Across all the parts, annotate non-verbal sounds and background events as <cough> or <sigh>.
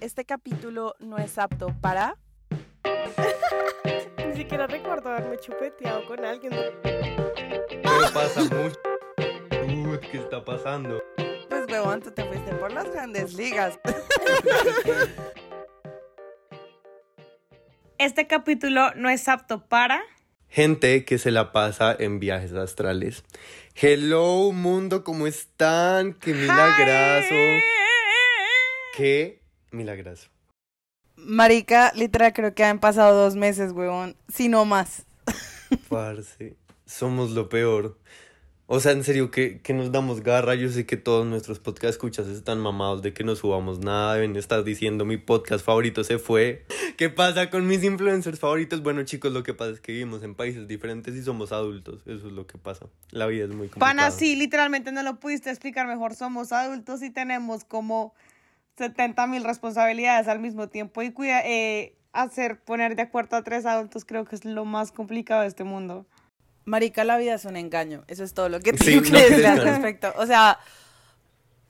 este capítulo no es apto para... <laughs> Ni siquiera recuerdo haberme chupeteado con alguien. Pero pasa mucho. Uy, ¿qué está pasando? Pues huevón, tú te fuiste por las grandes ligas. <laughs> Este capítulo no es apto para... Gente que se la pasa en viajes astrales. Hello, mundo, ¿cómo están? ¡Qué milagrazo! ¡Qué milagrazo! Marica, literal, creo que han pasado dos meses, huevón. Si no más. <laughs> Parce, somos lo peor. O sea, en serio, que, que nos damos garra. Yo sé que todos nuestros podcast escuchas están mamados de que no subamos nada. Deben estar diciendo mi podcast favorito se fue. <laughs> ¿Qué pasa con mis influencers favoritos? Bueno, chicos, lo que pasa es que vivimos en países diferentes y somos adultos. Eso es lo que pasa. La vida es muy complicada. Pana, sí, literalmente no lo pudiste explicar mejor. Somos adultos y tenemos como 70 mil responsabilidades al mismo tiempo. Y cuida, eh, hacer, poner de acuerdo a tres adultos creo que es lo más complicado de este mundo. Marica, la vida es un engaño. Eso es todo lo que Sí, tengo que no decir al respecto. O sea,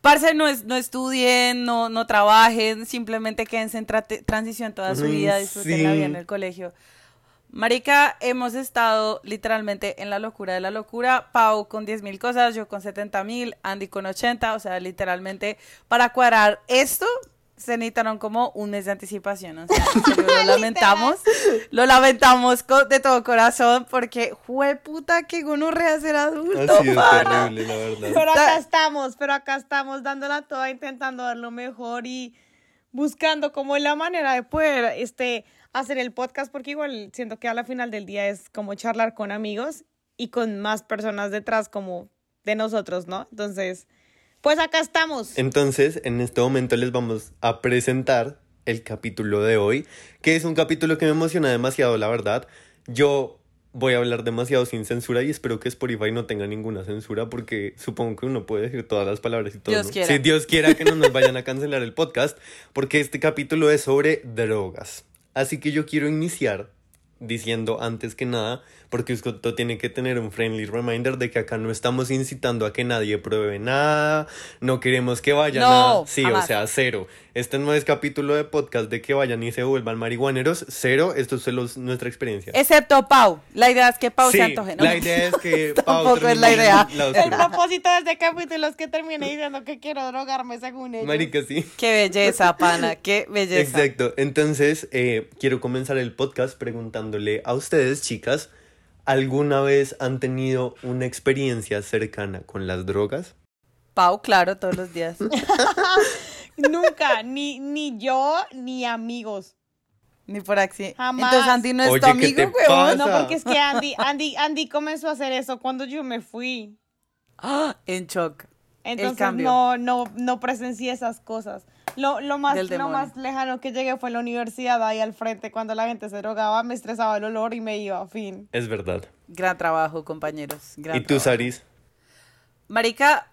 parce, no, es, no estudien, no, no trabajen, simplemente quédense en tra- transición toda su vida, disfruten la vida en sí. el colegio. Marica, hemos estado literalmente en la locura de la locura. Pau con 10 mil cosas, yo con 70 mil, Andy con 80. O sea, literalmente para cuadrar esto se necesitaron como un mes de anticipación. O sea, <laughs> lo lamentamos. Lo lamentamos con- de todo corazón porque fue puta que gonorrea ser adulto. Ha sido terrible, la verdad. Pero acá estamos, pero acá estamos dándola toda, intentando dar lo mejor y buscando como la manera de poder este, hacer el podcast, porque igual siento que a la final del día es como charlar con amigos y con más personas detrás como de nosotros, ¿no? Entonces, pues acá estamos. Entonces, en este momento les vamos a presentar el capítulo de hoy, que es un capítulo que me emociona demasiado, la verdad. Yo voy a hablar demasiado sin censura y espero que Spotify no tenga ninguna censura porque supongo que uno puede decir todas las palabras y todo. Dios ¿no? quiera. Si Dios quiera que no nos vayan a cancelar el podcast, porque este capítulo es sobre drogas. Así que yo quiero iniciar diciendo antes que nada, porque usted tiene que tener un friendly reminder de que acá no estamos incitando a que nadie pruebe nada, no queremos que vayan No, a... Sí, jamás. o sea, cero. Este no es capítulo de podcast de que vayan y se vuelvan marihuaneros, cero, esto es solo nuestra experiencia. Excepto Pau. La idea es que Pau sí, se antoje, ¿no? la idea es que <laughs> Pau Tampoco es la idea. la El propósito de este capítulo es que termine diciendo que quiero drogarme según ellos. Marica, sí. Qué belleza, pana, qué belleza. Exacto. Entonces, eh, quiero comenzar el podcast preguntándole a ustedes, chicas, ¿alguna vez han tenido una experiencia cercana con las drogas? Pau, claro, todos los días. <laughs> Nunca, ni, ni yo, ni amigos. Ni por accidente. Jamás. Entonces Andy no es Oye, tu ¿qué amigo, te huevón. No, pasa? porque es que Andy, Andy, Andy comenzó a hacer eso cuando yo me fui. Ah, en shock. Entonces cambio. no, no, no presencié esas cosas. Lo, lo, más, Del lo demonio. más lejano que llegué fue en la universidad, ahí al frente, cuando la gente se drogaba, me estresaba el olor y me iba, fin. Es verdad. Gran trabajo, compañeros. Gran ¿Y tú, trabajo. Saris? Marica,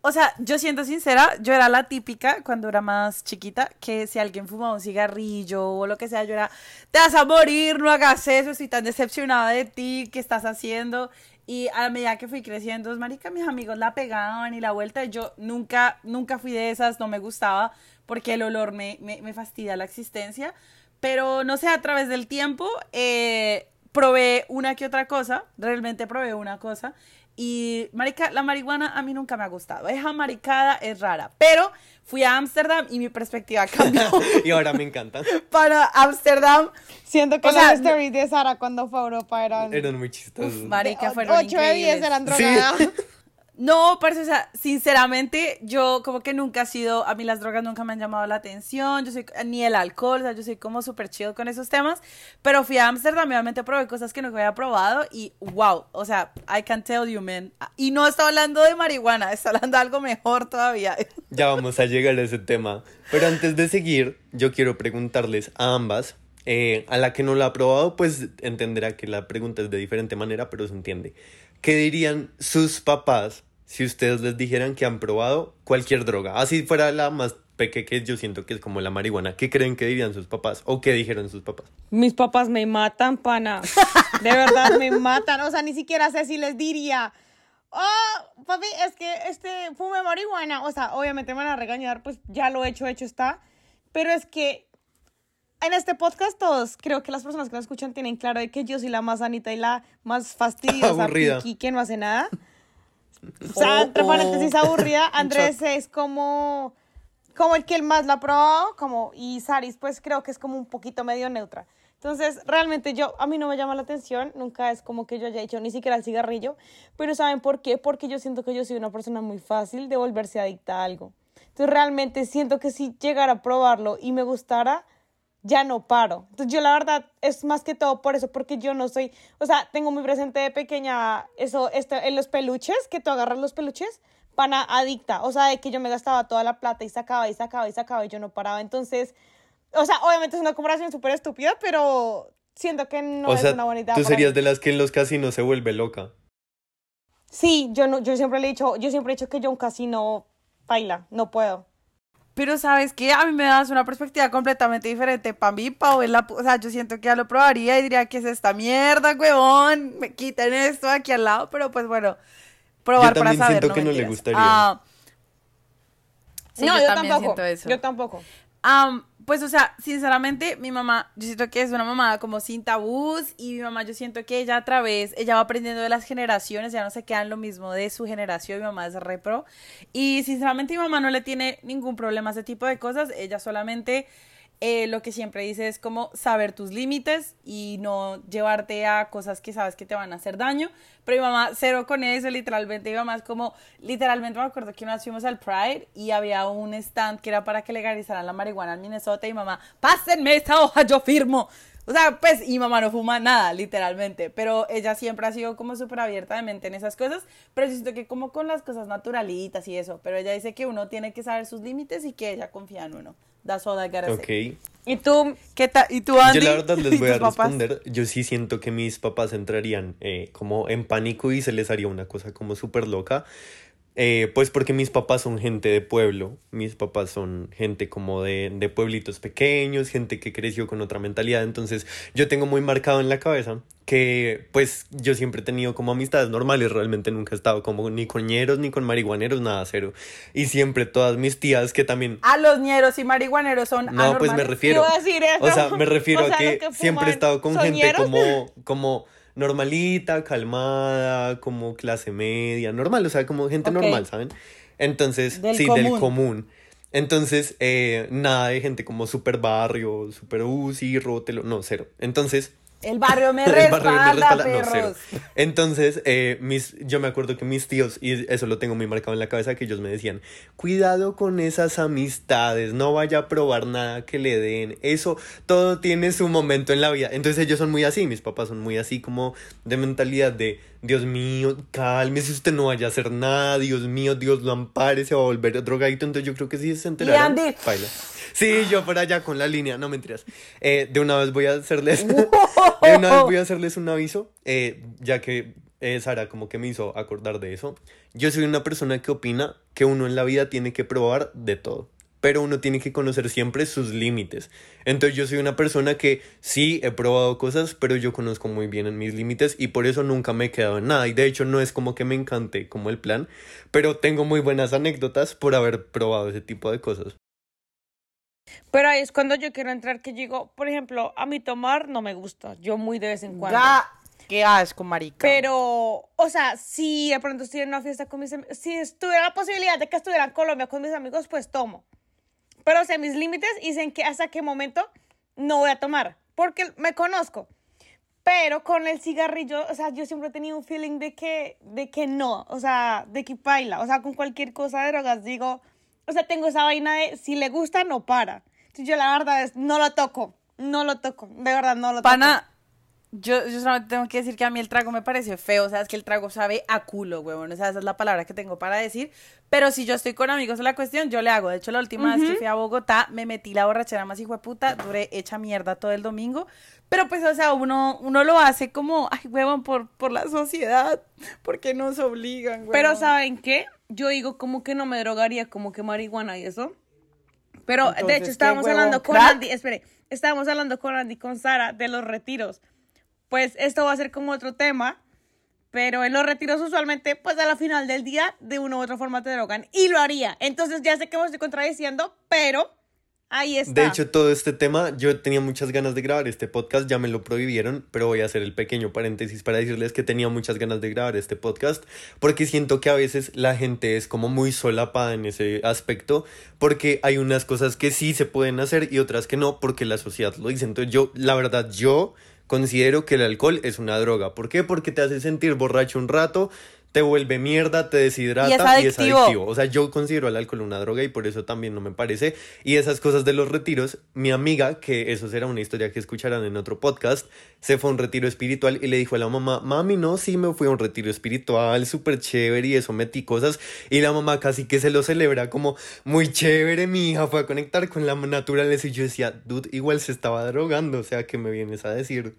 o sea, yo siento sincera, yo era la típica cuando era más chiquita, que si alguien fumaba un cigarrillo o lo que sea, yo era, te vas a morir, no hagas eso, estoy tan decepcionada de ti, ¿qué estás haciendo? Y a medida que fui creciendo, marica, mis amigos la pegaban y la vuelta, yo nunca, nunca fui de esas, no me gustaba, porque el olor me, me, me fastidia la existencia, pero no sé, a través del tiempo, eh, probé una que otra cosa, realmente probé una cosa, y marica, la marihuana a mí nunca me ha gustado. Esa maricada es rara. Pero fui a Ámsterdam y mi perspectiva <laughs> cambió. y ahora me encantan. <laughs> Para Ámsterdam, Siento que O sea, las stories de Sara cuando fue a Europa eran... Eran muy chistosos. marica, fueron 8 de 10 increíbles. eran Sí. <laughs> No, parce, o sea, sinceramente, yo como que nunca he sido, a mí las drogas nunca me han llamado la atención, yo soy, ni el alcohol, o sea, yo soy como súper chido con esos temas, pero fui a Ámsterdam obviamente probé cosas que no había probado y wow, o sea, I can tell you, man. Y no está hablando de marihuana, está hablando de algo mejor todavía. <laughs> Ya vamos a llegar a ese tema. Pero antes de seguir, yo quiero preguntarles a ambas. eh, a la que no la ha probado, pues entenderá que la pregunta es de diferente manera, pero se entiende. ¿Qué dirían sus papás si ustedes les dijeran que han probado cualquier droga? Así fuera la más pequeña que yo siento que es como la marihuana. ¿Qué creen que dirían sus papás? ¿O qué dijeron sus papás? Mis papás me matan, pana. De verdad me matan. O sea, ni siquiera sé si les diría. Oh, papi, es que este fume marihuana. O sea, obviamente me van a regañar, pues ya lo hecho, hecho está. pero es que en este podcast todos, creo que las personas que nos escuchan tienen claro de que yo soy la más sanita y la más fastidiosa, <laughs> piqui, que no hace nada. O sea, entre paréntesis aburrida, <laughs> Andrés es como, como el que el más la ha probado, como, y Saris pues creo que es como un poquito medio neutra. Entonces, realmente yo, a mí no me llama la atención, nunca es como que yo haya hecho ni siquiera el cigarrillo, pero ¿saben por qué? Porque yo siento que yo soy una persona muy fácil de volverse adicta a algo. Entonces, realmente siento que si llegara a probarlo y me gustara, ya no paro. Entonces, yo la verdad es más que todo por eso, porque yo no soy, o sea, tengo muy presente de pequeña eso, esto, en los peluches, que tú agarras los peluches, pana adicta, o sea, de que yo me gastaba toda la plata y sacaba y sacaba y sacaba y yo no paraba. Entonces, o sea, obviamente es una comparación súper estúpida, pero siento que no o es sea, una bonita. tú serías de las que en los casinos se vuelve loca. Sí, yo no, yo siempre le he dicho, yo siempre he dicho que yo un casino baila, no puedo. Pero sabes qué, a mí me das una perspectiva completamente diferente. Para mí, es la, o sea, yo siento que ya lo probaría y diría que es esta mierda, huevón. Me quiten esto aquí al lado, pero pues bueno, probar Yo para también saber. siento que no le gustaría. Ah, sí, no, yo, yo, también tampoco. siento eso. Yo tampoco. Am, pues, o sea, sinceramente, mi mamá, yo siento que es una mamá como sin tabús y mi mamá, yo siento que ella a través, ella va aprendiendo de las generaciones, ya no se queda en lo mismo de su generación, mi mamá es repro. Y sinceramente mi mamá no le tiene ningún problema a ese tipo de cosas, ella solamente eh, lo que siempre dice es como saber tus límites y no llevarte a cosas que sabes que te van a hacer daño. Pero mi mamá, cero con eso, literalmente. Mi mamá es como, literalmente me acuerdo que una vez fuimos al Pride y había un stand que era para que legalizaran la marihuana en Minnesota y mamá, pásenme esta hoja, yo firmo. O sea, pues, y mamá no fuma nada, literalmente, pero ella siempre ha sido como súper abierta de mente en esas cosas, pero yo siento que como con las cosas naturalitas y eso, pero ella dice que uno tiene que saber sus límites y que ella confía en uno. That's all I gotta Ok. say. ¿Y tú? ¿Qué tal? ¿Y tú, Andy? Yo la verdad <laughs> ¿Y les voy a tus papás? responder. Yo sí siento que mis papás entrarían eh, como en pánico y se les haría una cosa como súper loca. Eh, pues porque mis papás son gente de pueblo, mis papás son gente como de, de pueblitos pequeños, gente que creció con otra mentalidad, entonces yo tengo muy marcado en la cabeza que pues yo siempre he tenido como amistades normales, realmente nunca he estado como ni con ñeros ni con marihuaneros, nada cero. Y siempre todas mis tías que también A los ñeros y marihuaneros son no, pues me refiero. A decir eso. O sea, me <laughs> refiero O sea, a que, siempre he estado con gente como, como normalita, calmada, como clase media, normal, o sea, como gente normal, ¿saben? Entonces, Del sí, del común. Entonces, eh, nada de gente como super barrio, super sí, rótelo, no, cero. Entonces, El barrio me <laughs> el respalda, barrio me respalda, no. Entonces, eh, mis, yo me acuerdo que mis tíos, y eso lo tengo muy marcado en la cabeza, que ellos me decían, cuidado con esas amistades, no vaya a probar nada que le den, eso, todo tiene su momento en la vida. Entonces ellos son muy así, mis papás son muy así como de mentalidad de, Dios mío, cálmese, usted no vaya a hacer nada, Dios mío, Dios lo ampare, se va a volver drogadito, entonces yo creo que sí se enteraron. Andy? Baila. Sí, yo por allá con la línea, no mentiras. Eh, de una vez voy a hacerles, <laughs> de una vez voy a hacerles un aviso, eh, ya que eh, Sara como que me hizo acordar de eso. Yo soy una persona que opina que uno en la vida tiene que probar de todo, pero uno tiene que conocer siempre sus límites. Entonces yo soy una persona que sí he probado cosas, pero yo conozco muy bien en mis límites y por eso nunca me he quedado en nada. Y de hecho no es como que me encante como el plan, pero tengo muy buenas anécdotas por haber probado ese tipo de cosas. Pero ahí es cuando yo quiero entrar que digo, por ejemplo, a mí tomar no me gusta, yo muy de vez en cuando. Ya, qué asco, marica. Pero, o sea, si de pronto estoy en una fiesta con mis amigos, si estuviera la posibilidad de que estuviera en Colombia con mis amigos, pues tomo. Pero sé mis límites y sé en qué, hasta qué momento no voy a tomar, porque me conozco. Pero con el cigarrillo, o sea, yo siempre he tenido un feeling de que, de que no, o sea, de que baila, o sea, con cualquier cosa de drogas digo, o sea, tengo esa vaina de si le gusta, no para. Entonces yo la verdad es, no lo toco, no lo toco, de verdad no lo toco. Pana, yo, yo solamente tengo que decir que a mí el trago me parece feo, o sea, es que el trago sabe a culo, huevón, o sea, esa es la palabra que tengo para decir, pero si yo estoy con amigos en la cuestión, yo le hago, de hecho, la última vez que fui a Bogotá, me metí la borrachera más hijo de puta, duré hecha mierda todo el domingo, pero pues, o sea, uno, uno lo hace como, ay, huevón, por, por la sociedad, porque nos obligan, huevón. Pero ¿saben qué? Yo digo como que no me drogaría como que marihuana y eso. Pero de hecho ¿qué, estábamos hablando con? Andy, espere, estábamos hablando con Andy con Sara de los retiros. Pues esto va a ser como otro tema, pero en los retiros usualmente pues a la final del día de una u otra forma te drogan y lo haría. Entonces ya sé que me estoy contradiciendo, pero Ahí está. De hecho, todo este tema, yo tenía muchas ganas de grabar este podcast, ya me lo prohibieron, pero voy a hacer el pequeño paréntesis para decirles que tenía muchas ganas de grabar este podcast, porque siento que a veces la gente es como muy solapada en ese aspecto, porque hay unas cosas que sí se pueden hacer y otras que no, porque la sociedad lo dice. Entonces yo, la verdad, yo considero que el alcohol es una droga. ¿Por qué? Porque te hace sentir borracho un rato, te vuelve mierda, te deshidrata Y es y es adictivo. O sea, yo considero el alcohol una droga y por eso también no me parece. Y esas cosas de los retiros, mi amiga, que eso será una historia que escucharán en otro podcast, se fue a un retiro espiritual y le dijo a la mamá, mami, no, sí me fui a un retiro espiritual, súper chévere y eso metí cosas. Y la mamá casi que se lo celebra como, muy chévere, mi hija fue a conectar con la naturaleza. Y yo decía, dude, igual se estaba drogando, o sea, ¿qué me vienes a decir?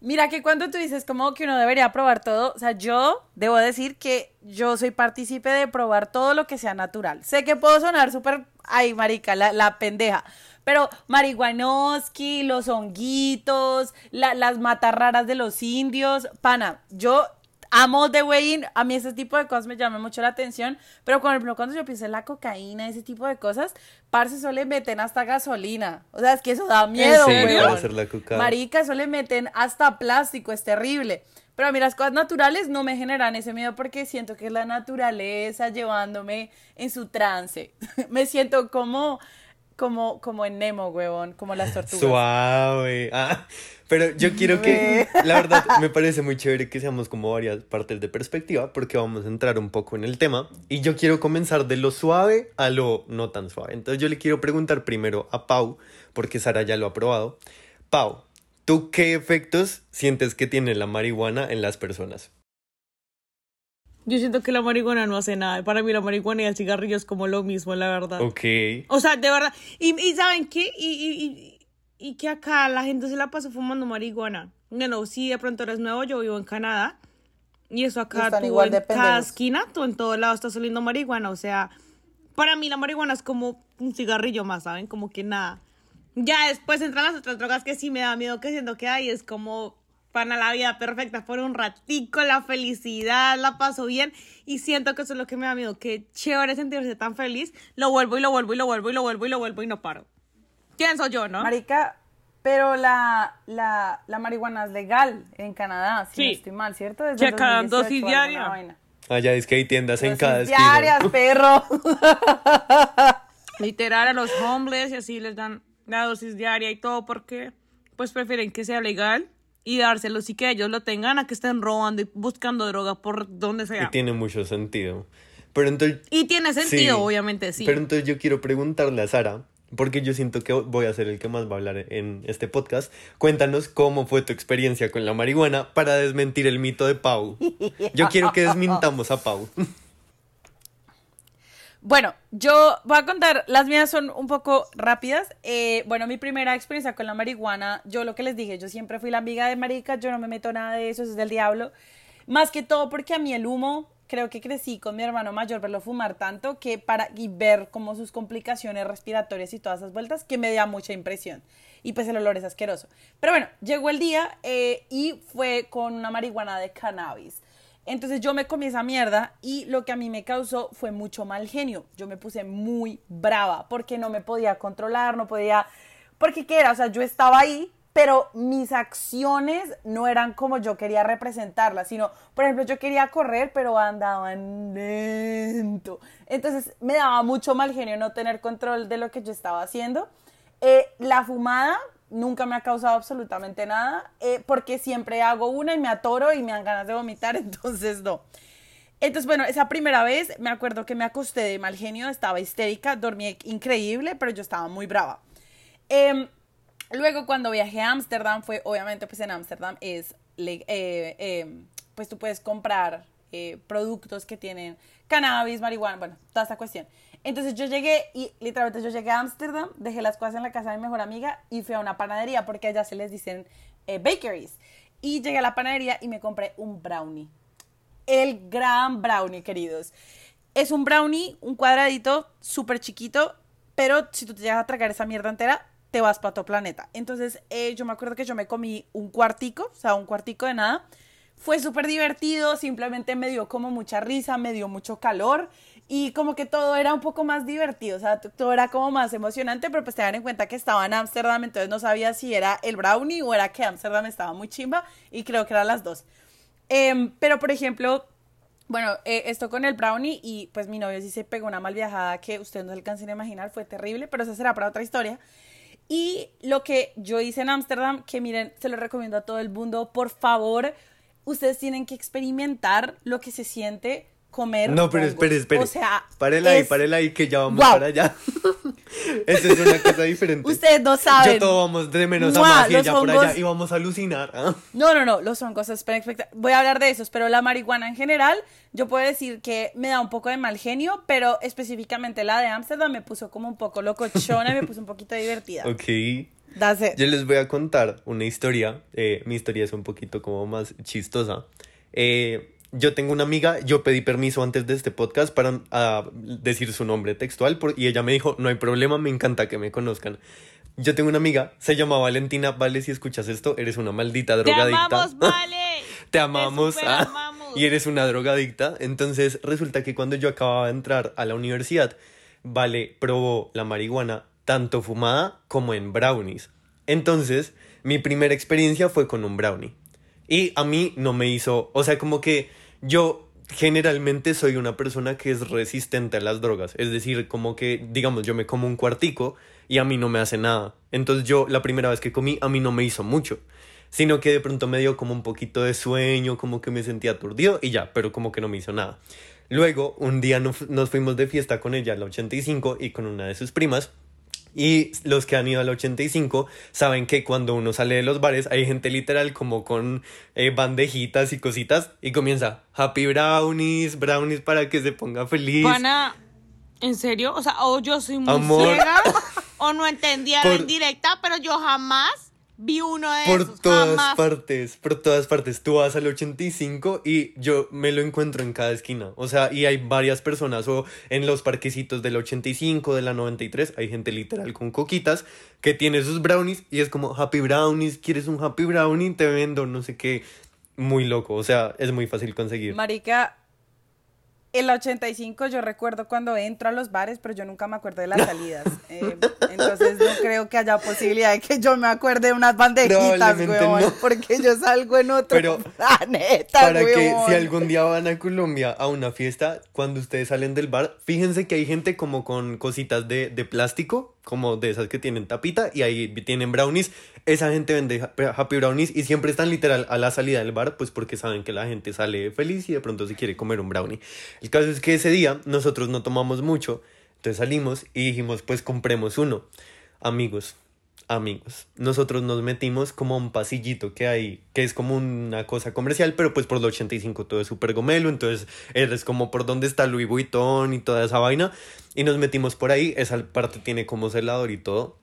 Mira que cuando tú dices como que uno debería probar todo, o sea, yo debo decir que yo soy partícipe de probar todo lo que sea natural. Sé que puedo sonar súper, ay, marica, la, la pendeja, pero marihuanoski, los honguitos, la- las matarraras de los indios, pana, yo amo The Way In, a mí ese tipo de cosas me llaman mucho la atención, pero por ejemplo, cuando yo pienso en la cocaína, ese tipo de cosas, parce, eso le meten hasta gasolina, o sea, es que eso da miedo, weón. Marica, eso le meten hasta plástico, es terrible. Pero a mí las cosas naturales no me generan ese miedo porque siento que es la naturaleza llevándome en su trance. <laughs> me siento como, como, como en Nemo, huevón, como las tortugas. Suave. Ah, pero yo quiero que, la verdad, me parece muy chévere que seamos como varias partes de perspectiva, porque vamos a entrar un poco en el tema. Y yo quiero comenzar de lo suave a lo no tan suave. Entonces yo le quiero preguntar primero a Pau, porque Sara ya lo ha probado. Pau, ¿tú qué efectos sientes que tiene la marihuana en las personas? Yo siento que la marihuana no hace nada. Para mí la marihuana y el cigarrillo es como lo mismo, la verdad. Ok. O sea, de verdad. Y, y ¿saben qué? Y, y, y, y que acá la gente se la pasa fumando marihuana. Bueno, si de pronto eres nuevo, yo vivo en Canadá. Y eso acá están tú igual en cada esquina, tú en todo lado estás oliendo marihuana. O sea, para mí la marihuana es como un cigarrillo más, ¿saben? Como que nada. Ya después entran las otras drogas que sí me da miedo que siento que hay. Es como pana la vida perfecta por un ratico, la felicidad, la paso bien. Y siento que eso es lo que me da miedo. Que chévere sentirse tan feliz. Lo vuelvo y lo vuelvo y lo vuelvo y lo vuelvo y lo vuelvo y no paro. ¿Quién soy yo, no? Marica, pero la, la, la marihuana es legal en Canadá, si Sí. no estoy mal, ¿cierto? Desde el Checa 2018 dosis diaria. Allá es que hay tiendas en Dosis cada esquina. diarias, <laughs> perro. <laughs> Literal a los homeless y así les dan la dosis diaria y todo porque pues prefieren que sea legal y dárselo y que ellos lo tengan a que estén robando y buscando droga por donde Y sea. tiene mucho sentido. Pero entonces, Y tiene sentido, obviamente, sí. Pero entonces yo quiero preguntarle a Sara, porque yo siento que voy a ser el que más va a hablar en este podcast. Cuéntanos cómo fue tu experiencia con la marihuana para desmentir el mito de Pau. Yo quiero que desmintamos a Pau. <laughs> Bueno, yo voy a contar, las mías son un poco rápidas. Eh, bueno, mi primera experiencia con la marihuana, yo lo que les dije, yo siempre fui la amiga de marica, yo no me meto nada de eso, eso es del diablo. Más que todo porque a mí el humo, creo que crecí con mi hermano mayor, verlo fumar tanto que para y ver como sus complicaciones respiratorias y todas esas vueltas, que me da mucha impresión. Y pues el olor es asqueroso. Pero bueno, llegó el día eh, y fue con una marihuana de cannabis. Entonces yo me comí esa mierda y lo que a mí me causó fue mucho mal genio. Yo me puse muy brava porque no me podía controlar, no podía... Porque qué era, o sea, yo estaba ahí, pero mis acciones no eran como yo quería representarlas, sino, por ejemplo, yo quería correr, pero andaba lento. Entonces me daba mucho mal genio no tener control de lo que yo estaba haciendo. Eh, la fumada nunca me ha causado absolutamente nada, eh, porque siempre hago una y me atoro y me dan ganas de vomitar, <laughs> entonces no. Entonces, bueno, esa primera vez me acuerdo que me acosté de mal genio, estaba histérica, dormí increíble, pero yo estaba muy brava. Em, luego, cuando viajé a Ámsterdam, fue obviamente, pues en Ámsterdam es, eh, em, pues tú puedes comprar eh, productos que tienen cannabis, marihuana, bueno, toda esta cuestión. Entonces yo llegué y literalmente yo llegué a Ámsterdam, dejé las cosas en la casa de mi mejor amiga y fui a una panadería porque allá se les dicen eh, bakeries. Y llegué a la panadería y me compré un brownie. El gran brownie, queridos. Es un brownie, un cuadradito súper chiquito, pero si tú te llegas a tragar esa mierda entera, te vas para otro planeta. Entonces, eh, yo me acuerdo que yo me comí un cuartico, o sea, un cuartico de nada. Fue súper divertido, simplemente me dio como mucha risa, me dio mucho calor y como que todo era un poco más divertido, o sea, todo era como más emocionante, pero pues tengan en cuenta que estaba en Ámsterdam, entonces no sabía si era el brownie o era que Ámsterdam estaba muy chimba y creo que eran las dos. Em, pero por ejemplo, bueno, eh, esto con el brownie y pues mi novio sí se pegó una mal viajada que ustedes no se alcancen a imaginar, fue terrible, pero eso será para otra historia. Y lo que yo hice en Ámsterdam, que miren, se lo recomiendo a todo el mundo, por favor, ustedes tienen que experimentar lo que se siente comer. No, pero hongos. espere, espere. O sea, párela ahí, es- párela ahí que ya vamos para allá. <laughs> Esa es una cosa diferente. Ustedes no saben. Yo todo vamos de menos a Mua, más y los ella por hongos- allá y vamos a alucinar. ¿ah? No, no, no, los hongos es espectac- Voy a hablar de esos, pero la marihuana en general, yo puedo decir que me da un poco de mal genio, pero específicamente la de Ámsterdam me puso como un poco locochona y me puso un poquito divertida. <laughs> Ok. That's it. Yo les voy a contar una historia. eh, mi historia es un poquito como más chistosa. Eh, yo tengo una amiga, yo pedí permiso antes de este podcast para ah, decir su nombre textual por- y ella me dijo, no hay problema, me encanta que me conozcan. Yo tengo una amiga, se llama Valentina, vale, si escuchas esto, eres una maldita Te drogadicta. amamos, vale. <laughs> Te amamos super ah, amamos. y eres una drogadicta. Entonces resulta que cuando yo acababa de entrar a la universidad, Vale probó la marihuana tanto fumada como en brownies. Entonces mi primera experiencia fue con un brownie. Y a mí no me hizo, o sea, como que yo generalmente soy una persona que es resistente a las drogas. Es decir, como que, digamos, yo me como un cuartico y a mí no me hace nada. Entonces yo la primera vez que comí a mí no me hizo mucho. Sino que de pronto me dio como un poquito de sueño, como que me sentía aturdido y ya, pero como que no me hizo nada. Luego, un día nos, fuimos de fiesta con ella, la 85, y con una de sus primas. Y los que han ido al 85 saben que cuando uno sale de los bares hay gente literal como con eh, bandejitas y cositas y comienza Happy Brownies, Brownies para que se ponga feliz. Pana, ¿en serio? O sea, o yo soy muy Amor. ciega <laughs> o no entendía la Por- indirecta, pero yo jamás vi uno de Por esos. todas jamás. partes, por todas partes. Tú vas al 85 y yo me lo encuentro en cada esquina. O sea, y hay varias personas, o en los parquecitos del 85, de la 93, hay gente literal con coquitas que tiene sus brownies y es como Happy Brownies, ¿quieres un Happy Brownie? Te vendo, no sé qué. Muy loco, o sea, es muy fácil conseguir. Marica, el 85 yo recuerdo cuando entro a los bares, pero yo nunca me acuerdo de las <laughs> salidas. Eh, entonces no creo que haya posibilidad de que yo me acuerde de unas bandejitas, weón, no. porque yo salgo en otro Pero planeta, Para que si algún día van a Colombia a una fiesta, cuando ustedes salen del bar, fíjense que hay gente como con cositas de, de plástico, como de esas que tienen tapita, y ahí tienen brownies. Esa gente vende ha- Happy Brownies y siempre están literal a la salida del bar, pues porque saben que la gente sale feliz y de pronto se quiere comer un brownie. El caso es que ese día nosotros no tomamos mucho, entonces salimos y dijimos, pues compremos uno. Amigos, amigos, nosotros nos metimos como un pasillito que hay, que es como una cosa comercial, pero pues por el 85 todo es súper gomelo, entonces eres como por donde está Louis Vuitton y toda esa vaina, y nos metimos por ahí, esa parte tiene como celador y todo,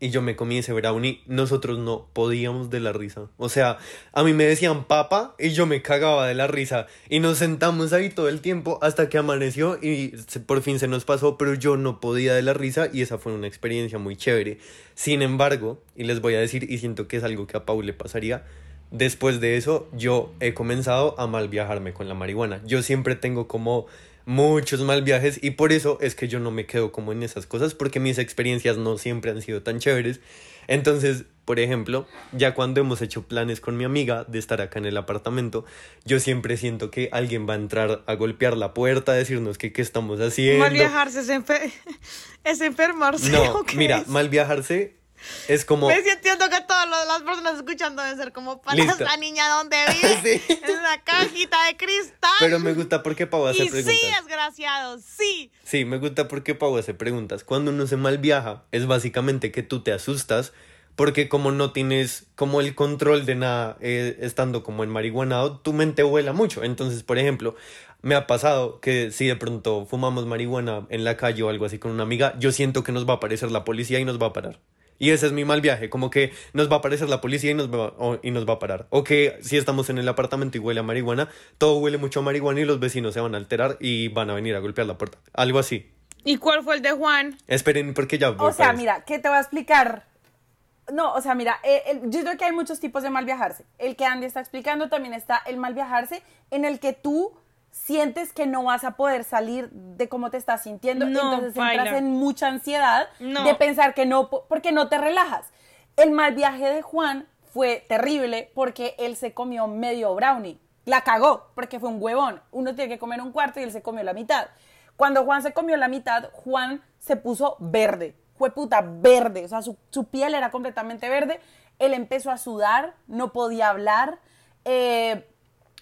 y yo me comí ese brownie, nosotros no podíamos de la risa. O sea, a mí me decían papa y yo me cagaba de la risa. Y nos sentamos ahí todo el tiempo hasta que amaneció y por fin se nos pasó, pero yo no podía de la risa y esa fue una experiencia muy chévere. Sin embargo, y les voy a decir, y siento que es algo que a Paul le pasaría, después de eso yo he comenzado a mal viajarme con la marihuana. Yo siempre tengo como muchos mal viajes y por eso es que yo no me quedo como en esas cosas porque mis experiencias no siempre han sido tan chéveres. Entonces, por ejemplo, ya cuando hemos hecho planes con mi amiga de estar acá en el apartamento, yo siempre siento que alguien va a entrar a golpear la puerta, a decirnos que qué estamos haciendo. Mal viajarse es, enfer- <laughs> es enfermarse. No, <laughs> ¿o qué mira, es? mal viajarse es como... Me entiendo que todas las personas escuchando deben ser como para Listo. esa niña donde <laughs> vive. Sí. En una cajita de cristal. Pero me gusta porque Pau hace y preguntas. sí, desgraciado, sí. Sí, me gusta porque Pau hace preguntas. Cuando uno se mal viaja, es básicamente que tú te asustas porque como no tienes como el control de nada eh, estando como en marihuanado, tu mente vuela mucho. Entonces, por ejemplo, me ha pasado que si de pronto fumamos marihuana en la calle o algo así con una amiga, yo siento que nos va a aparecer la policía y nos va a parar. Y ese es mi mal viaje, como que nos va a aparecer la policía y nos va, o- y nos va a parar. O que si estamos en el apartamento y huele a marihuana, todo huele mucho a marihuana y los vecinos se van a alterar y van a venir a golpear la puerta. Algo así. ¿Y cuál fue el de Juan? Esperen, porque ya voy O sea, mira, ¿qué te voy a explicar? No, o sea, mira, eh, el- yo creo que hay muchos tipos de mal viajarse. El que Andy está explicando también está el mal viajarse en el que tú sientes que no vas a poder salir de cómo te estás sintiendo, No, entonces baila. entras en mucha ansiedad No. de pensar que no, po- porque no te relajas. El mal viaje de Juan fue terrible porque él se comió medio brownie. La cagó porque fue un huevón. Uno tiene que comer un cuarto y él se comió la mitad. Cuando Juan se comió la mitad, Juan se puso verde. Fue puta verde. O sea, su, su piel era completamente verde. Él empezó a sudar, no podía hablar. Eh,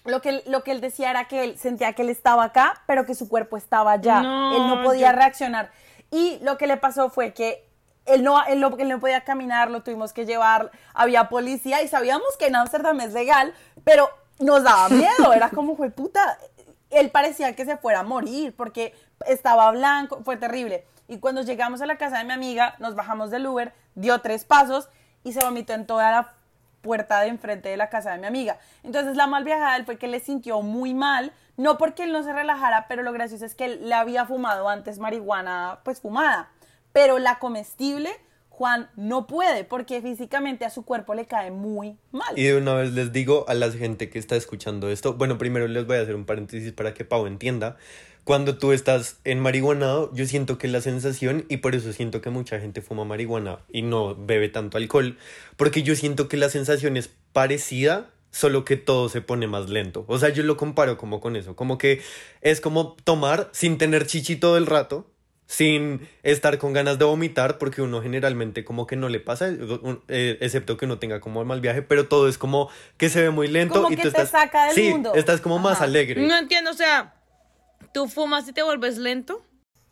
lo que, él- lo que él decía era que él sentía que él estaba acá, pero que su cuerpo estaba allá. No, él no podía yo- reaccionar. Y lo que le pasó fue que él no, él, no, él no podía caminar, lo tuvimos que llevar, había policía y sabíamos que en Ámsterdam es legal, pero nos daba <laughs> miedo, era como, fue puta, él parecía que se fuera a morir porque estaba blanco, fue terrible. Y cuando llegamos a la casa de mi amiga, nos bajamos del Uber, dio tres pasos y se vomitó en toda la puerta de enfrente de la casa de mi amiga. Entonces la mal viajada él fue que le sintió muy mal, no porque él no se relajara, pero lo gracioso es que él le había fumado antes marihuana pues fumada, pero la comestible Juan no puede porque físicamente a su cuerpo le cae muy mal. Y de una vez les digo a la gente que está escuchando esto, bueno, primero les voy a hacer un paréntesis para que Pau entienda. Cuando tú estás en marihuanado, yo siento que la sensación, y por eso siento que mucha gente fuma marihuana y no bebe tanto alcohol, porque yo siento que la sensación es parecida, solo que todo se pone más lento. O sea, yo lo comparo como con eso, como que es como tomar sin tener chichi todo el rato, sin estar con ganas de vomitar, porque uno generalmente como que no le pasa, eh, excepto que uno tenga como mal viaje, pero todo es como que se ve muy lento Como y que tú te estás saca del sí, mundo. estás como más alegre. No entiendo, o sea, tú fumas y te vuelves lento.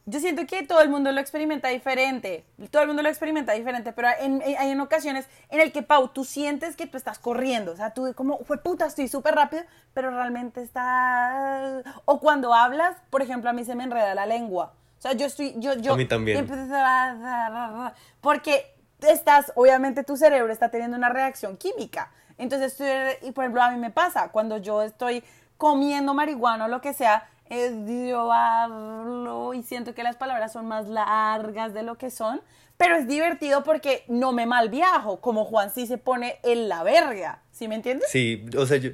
Yo siento que todo el mundo lo experimenta diferente. Todo el mundo lo experimenta diferente, pero en- en- hay en ocasiones en el que, Pau, tú sientes que tú estás corriendo. O sea, tú como, fue puta, estoy súper rápido, pero realmente está... O cuando hablas, por ejemplo, a mí se me enreda la lengua. O sea, yo estoy... Yo, yo, A mí también. empiezo a- Porque estás, obviamente tu cerebro está teniendo una reacción química. Entonces, tú- y por ejemplo, a mí me pasa, cuando yo estoy comiendo marihuana o lo que sea, eh, yo hablo y siento que las palabras son más largas de lo que son, pero es divertido porque no me mal viajo, como Juan sí se pone en la verga, ¿sí me entiendes? Sí, o sea, yo,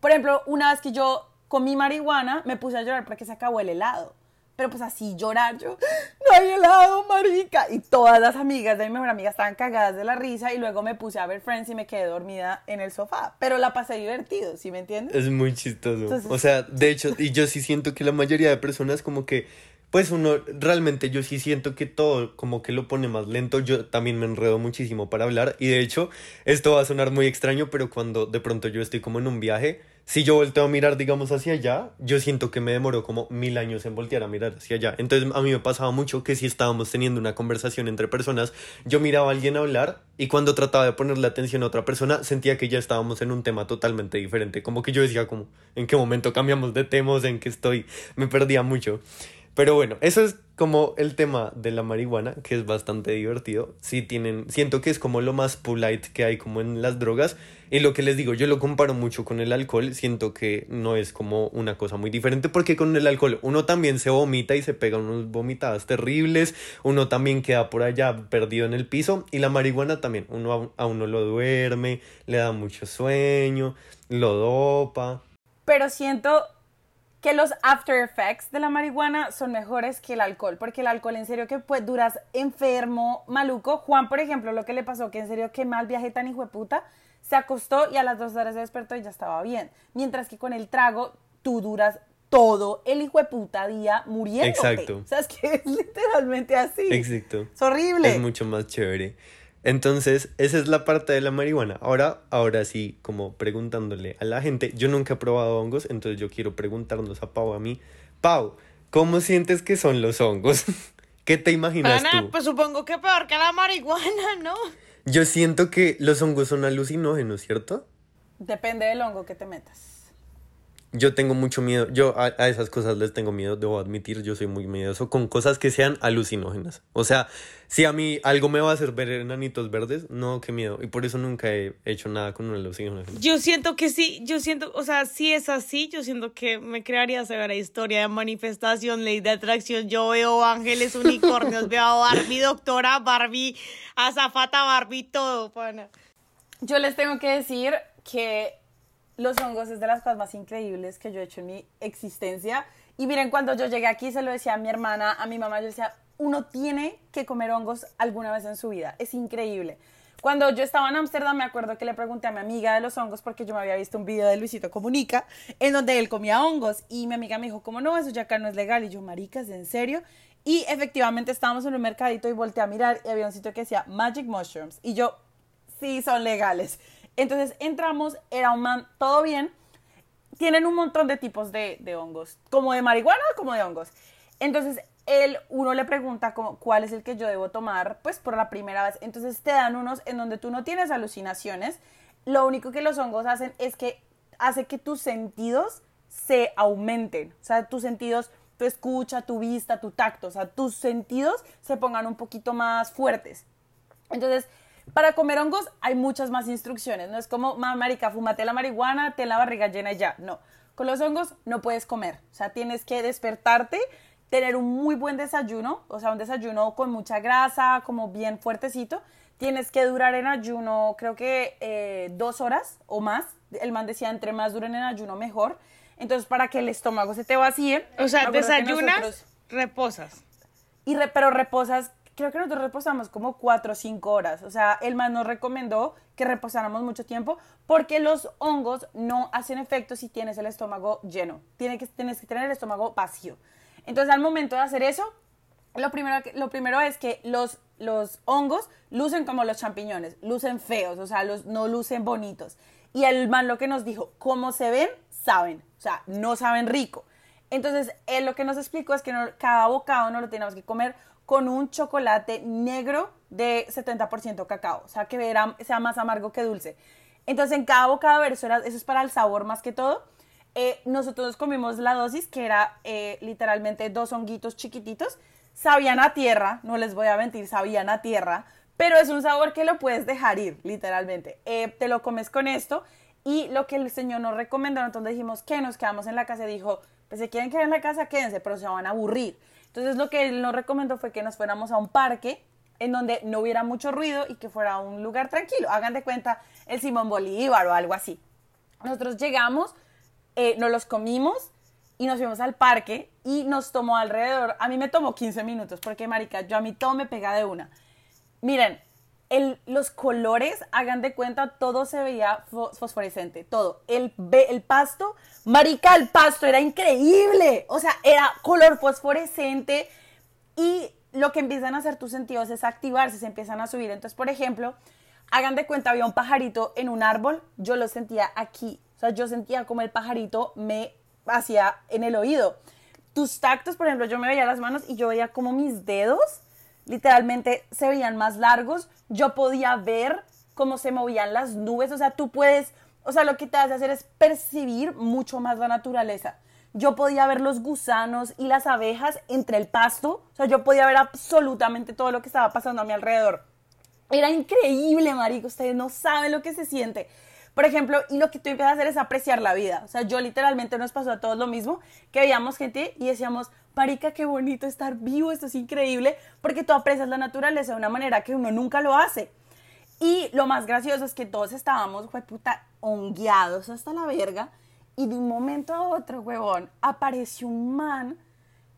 Por ejemplo, una vez que yo comí marihuana, me puse a llorar porque se acabó el helado. Pero pues así llorar, yo, no hay helado, marica. Y todas las amigas de mi mejor amiga estaban cagadas de la risa y luego me puse a ver Friends y me quedé dormida en el sofá. Pero la pasé divertido, ¿sí me entiendes? Es muy chistoso. Entonces- o sea, de hecho, y yo sí siento que la mayoría de personas como que, pues uno, realmente yo sí siento que todo como que lo pone más lento. Yo también me enredo muchísimo para hablar. Y de hecho, esto va a sonar muy extraño, pero cuando de pronto yo estoy como en un viaje, si yo volteo a mirar, digamos, hacia allá, yo siento que me demoró como mil años en voltear a mirar hacia allá. Entonces a mí me pasaba mucho que si estábamos teniendo una conversación entre personas, yo miraba a alguien hablar y cuando trataba de ponerle atención a otra persona, sentía que ya estábamos en un tema totalmente diferente. Como que yo decía como, ¿en qué momento cambiamos de temas? ¿En qué estoy? Me perdía mucho. Pero bueno, eso es como el tema de la marihuana, que es bastante divertido. Sí tienen, siento que es como lo más polite que hay como en las drogas. Y lo que les digo, yo lo comparo mucho con el alcohol. Siento que no es como una cosa muy diferente porque con el alcohol uno también se vomita y se pega unos vomitadas terribles. Uno también queda por allá perdido en el piso. Y la marihuana también, uno a, uno lo duerme, le da mucho sueño, lo dopa. pero siento que los after effects de la marihuana son mejores que el alcohol, porque el alcohol en serio que pues duras enfermo, maluco. Juan, por ejemplo, lo que le pasó, que en serio que mal viaje tan hijo de puta, se acostó y a las dos horas se despertó y ya estaba bien. Mientras que con el trago tú duras todo el hijo de puta día muriéndote. Exacto. O sea, es que <laughs> es literalmente así. Exacto. Es horrible. Es mucho más chévere. Entonces, esa es la parte de la marihuana. Ahora, ahora sí, como preguntándole a la gente, yo nunca he probado hongos, entonces yo quiero preguntarnos a Pau a mí. Pau, ¿cómo sientes que son los hongos? <laughs> ¿Qué te imaginas Pana, tú? pues supongo que peor que la marihuana, ¿no? Yo siento que los hongos son alucinógenos, ¿cierto? Depende del hongo que te metas. Yo tengo mucho miedo, yo a, a esas cosas les tengo miedo, debo admitir, yo soy muy miedoso con cosas que sean alucinógenas. O sea, si a mí algo me va a hacer ver enanitos verdes, no, qué miedo. Y por eso nunca he hecho nada con un alucinógeno. Yo siento que sí, yo siento, o sea, si es así, yo siento que me crearía severa historia de manifestación, ley de atracción. Yo veo ángeles, unicornios, veo a Barbie, doctora Barbie, azafata Barbie, todo, pana. Yo les tengo que decir que los hongos es de las cosas más increíbles que yo he hecho en mi existencia. Y miren, cuando yo llegué aquí, se lo decía a mi hermana, a mi mamá, yo decía, uno tiene que comer hongos alguna vez en su vida. Es increíble. Cuando yo estaba en Ámsterdam, me acuerdo que le pregunté a mi amiga de los hongos porque yo me había visto un video de Luisito Comunica en donde él comía hongos y mi amiga me dijo, ¿cómo no? Eso ya acá no es legal. Y yo, maricas, ¿en serio? Y efectivamente estábamos en un mercadito y volteé a mirar y había un sitio que decía Magic Mushrooms. Y yo, sí, son legales. Entonces entramos, era un man, todo bien. Tienen un montón de tipos de, hongos, como de marihuana como de hongos. Entonces él, uno le pregunta como, cuál es el que yo debo tomar, pues por la primera vez. Entonces te dan unos en donde tú no tienes alucinaciones. Lo único que los hongos hacen es que hace que tus sentidos se aumenten. O sea, tus sentidos, tu escucha, tu vista, tu tacto, o sea, tus sentidos se pongan un poquito más fuertes. Entonces, para comer hongos hay muchas más instrucciones. No es como, mamá, marica, fumate la marihuana, ten la barriga llena y ya. No. Con los hongos no puedes comer. O sea, tienes que despertarte tener un muy buen desayuno, o sea, un desayuno con mucha grasa, como bien fuertecito. Tienes que durar en ayuno, creo que eh, dos horas o más. El man decía, entre más duren en ayuno, mejor. Entonces, para que el estómago se te vacíe. O sea, desayunas, reposas. Y pero reposas, creo que nosotros reposamos como cuatro o cinco horas. O sea, el man nos recomendó que reposáramos mucho tiempo porque los hongos no hacen efecto si tienes el estómago lleno. Tienes que, tienes que tener el estómago vacío. Entonces, al momento de hacer eso, lo primero, lo primero es que los, los hongos lucen como los champiñones, lucen feos, o sea, los, no lucen bonitos. Y el man lo que nos dijo, cómo se ven, saben, o sea, no saben rico. Entonces, él lo que nos explicó es que cada bocado no lo tenemos que comer con un chocolate negro de 70% cacao, o sea, que sea más amargo que dulce. Entonces, en cada bocado, eso, eso es para el sabor más que todo. Eh, nosotros comimos la dosis, que era eh, literalmente dos honguitos chiquititos. Sabían a tierra, no les voy a mentir, sabían a tierra, pero es un sabor que lo puedes dejar ir, literalmente. Eh, te lo comes con esto y lo que el Señor nos recomendó, entonces dijimos que nos quedamos en la casa, dijo, pues si quieren quedar en la casa, quédense, pero se van a aburrir. Entonces lo que él nos recomendó fue que nos fuéramos a un parque en donde no hubiera mucho ruido y que fuera un lugar tranquilo. Hagan de cuenta el Simón Bolívar o algo así. Nosotros llegamos, eh, nos los comimos y nos fuimos al parque y nos tomó alrededor, a mí me tomó 15 minutos porque marica, yo a mí todo me pega de una. Miren, los colores, hagan de cuenta, todo se veía fosforescente, todo. El, el pasto, marica, el pasto era increíble, o sea, era color fosforescente y lo que empiezan a hacer tus sentidos es activarse, se empiezan a subir. Entonces, por ejemplo, hagan de cuenta, había un pajarito en un árbol, yo lo sentía aquí sea, yo sentía como el pajarito me hacía en el oído. Tus tactos, por ejemplo, yo me veía las manos y yo veía como mis dedos literalmente se veían más largos. Yo podía ver cómo se movían las nubes. O sea, tú puedes, o sea, lo que te hace hacer es percibir mucho más la naturaleza. Yo podía ver los gusanos y las abejas entre el pasto. O sea, yo podía ver absolutamente todo lo que estaba pasando a mi alrededor. Era increíble, marico. Ustedes no saben lo que se siente. Por ejemplo, y lo que tú empiezas a hacer es apreciar la vida. O sea, yo literalmente nos pasó a todos lo mismo, que veíamos gente y decíamos, Parica, qué bonito estar vivo, esto es increíble, porque tú aprecias la naturaleza de una manera que uno nunca lo hace. Y lo más gracioso es que todos estábamos, puta, hongueados hasta la verga, y de un momento a otro, huevón, apareció un man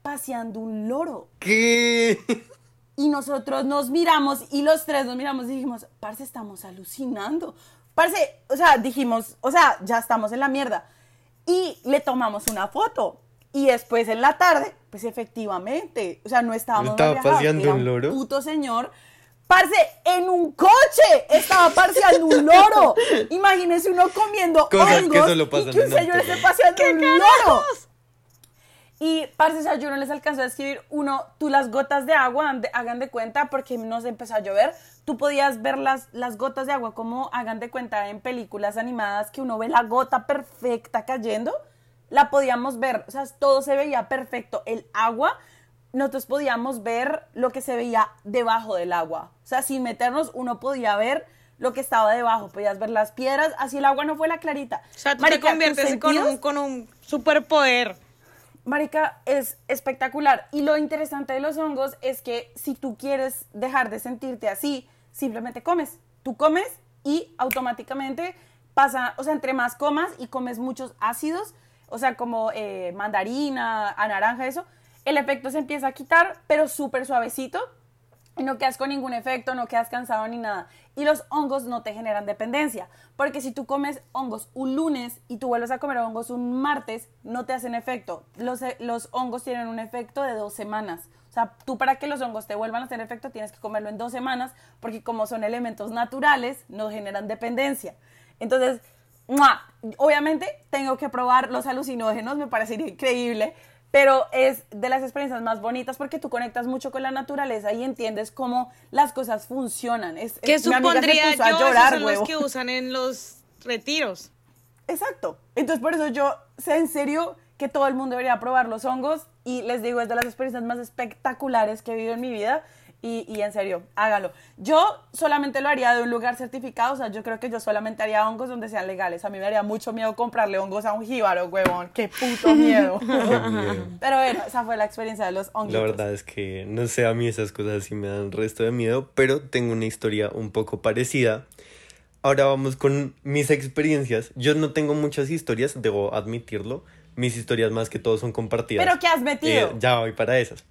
paseando un loro. ¿Qué? Y nosotros nos miramos y los tres nos miramos y dijimos, parce, estamos alucinando. Parce, o sea, dijimos, o sea, ya estamos en la mierda. Y le tomamos una foto. Y después en la tarde, pues efectivamente, o sea, no estábamos ¿Estaba paseando un loro? puto señor. Parce, en un coche estaba paseando un loro. Imagínese uno comiendo Cosas hongos que y que un señor esté paseando un loro. Y, parce, o sea, yo no les alcanzó a escribir uno, tú las gotas de agua, hagan de cuenta, porque nos empezó a llover, tú podías ver las, las gotas de agua como hagan de cuenta en películas animadas que uno ve la gota perfecta cayendo, la podíamos ver, o sea, todo se veía perfecto, el agua, nosotros podíamos ver lo que se veía debajo del agua, o sea, sin meternos uno podía ver lo que estaba debajo, podías ver las piedras, así el agua no fue la clarita. O sea, tú Marica, te conviertes con un, con un superpoder. Marica, es espectacular. Y lo interesante de los hongos es que si tú quieres dejar de sentirte así, simplemente comes. Tú comes y automáticamente pasa, o sea, entre más comas y comes muchos ácidos, o sea, como eh, mandarina, a naranja, eso, el efecto se empieza a quitar, pero súper suavecito. Y no quedas con ningún efecto, no quedas cansado ni nada. Y los hongos no te generan dependencia. Porque si tú comes hongos un lunes y tú vuelves a comer hongos un martes, no te hacen efecto. Los, eh, los hongos tienen un efecto de dos semanas. O sea, tú para que los hongos te vuelvan a hacer efecto tienes que comerlo en dos semanas porque como son elementos naturales, no generan dependencia. Entonces, ¡mua! obviamente tengo que probar los alucinógenos, me parecería increíble, pero es de las experiencias más bonitas porque tú conectas mucho con la naturaleza y entiendes cómo las cosas funcionan. Es, ¿Qué se supondría yo? llorar, Esos son huevo. los que usan en los retiros. Exacto. Entonces, por eso yo sé en serio que todo el mundo debería probar los hongos y les digo, es de las experiencias más espectaculares que he vivido en mi vida y, y en serio, hágalo. Yo solamente lo haría de un lugar certificado, o sea, yo creo que yo solamente haría hongos donde sean legales. A mí me haría mucho miedo comprarle hongos a un jíbaro, huevón. Qué puto <laughs> miedo. Qué miedo. Pero bueno, esa fue la experiencia de los hongos. La verdad es que no sé, a mí esas cosas sí me dan resto de miedo, pero tengo una historia un poco parecida. Ahora vamos con mis experiencias. Yo no tengo muchas historias, debo admitirlo. Mis historias más que todo son compartidas. ¿Pero qué has metido? Eh, ya voy para esas.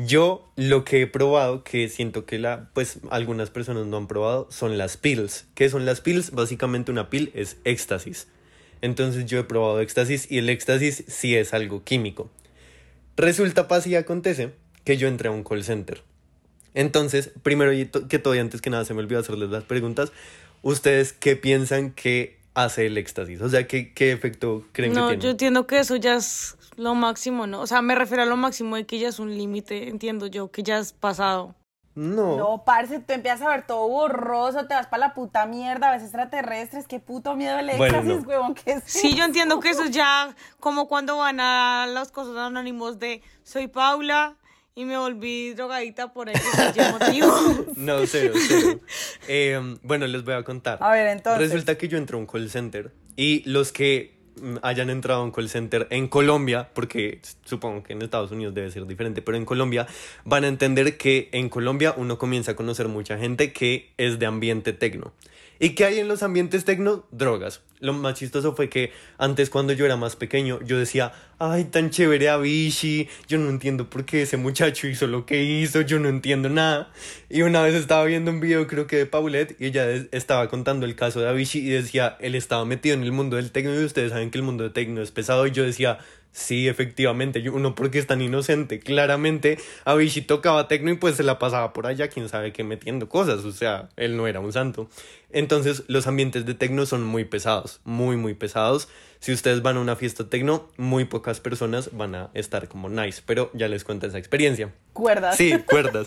Yo lo que he probado, que siento que la, pues algunas personas no han probado, son las pills. ¿Qué son las pills? Básicamente una pill es éxtasis. Entonces yo he probado éxtasis y el éxtasis sí es algo químico. Resulta, pasa y acontece que yo entré a un call center. Entonces, primero y que todo y antes que nada se me olvidó hacerles las preguntas. ¿Ustedes qué piensan que hace el éxtasis? O sea, ¿qué, qué efecto creen No, que yo tiene? entiendo que eso ya es lo máximo, ¿no? O sea, me refiero a lo máximo de que ya es un límite, entiendo yo, que ya es pasado. No. No, parce, tú empiezas a ver todo borroso, te vas para la puta mierda, a veces extraterrestres, qué puto miedo el Bueno, no. huevón, ¿qué es Sí, yo entiendo que eso es ya como cuando van a los cosas anónimos de soy Paula y me volví drogadita por el motivo. <laughs> No, cero, cero. Eh, bueno, les voy a contar. A ver, entonces. Resulta que yo entré a un call center y los que hayan entrado a un call center en Colombia, porque supongo que en Estados Unidos debe ser diferente, pero en Colombia van a entender que en Colombia uno comienza a conocer mucha gente que es de ambiente tecno. ¿Y qué hay en los ambientes tecno? Drogas. Lo más chistoso fue que antes cuando yo era más pequeño yo decía, ay, tan chévere Avicii, yo no entiendo por qué ese muchacho hizo lo que hizo, yo no entiendo nada. Y una vez estaba viendo un video creo que de Paulette y ella estaba contando el caso de Avicii y decía, él estaba metido en el mundo del tecno y ustedes saben que el mundo del tecno es pesado y yo decía, Sí, efectivamente, uno porque es tan inocente. Claramente, Avicii tocaba tecno y pues se la pasaba por allá, quién sabe qué, metiendo cosas. O sea, él no era un santo. Entonces, los ambientes de tecno son muy pesados, muy, muy pesados. Si ustedes van a una fiesta tecno, muy pocas personas van a estar como nice, pero ya les cuento esa experiencia. Cuerdas. Sí, <laughs> cuerdas.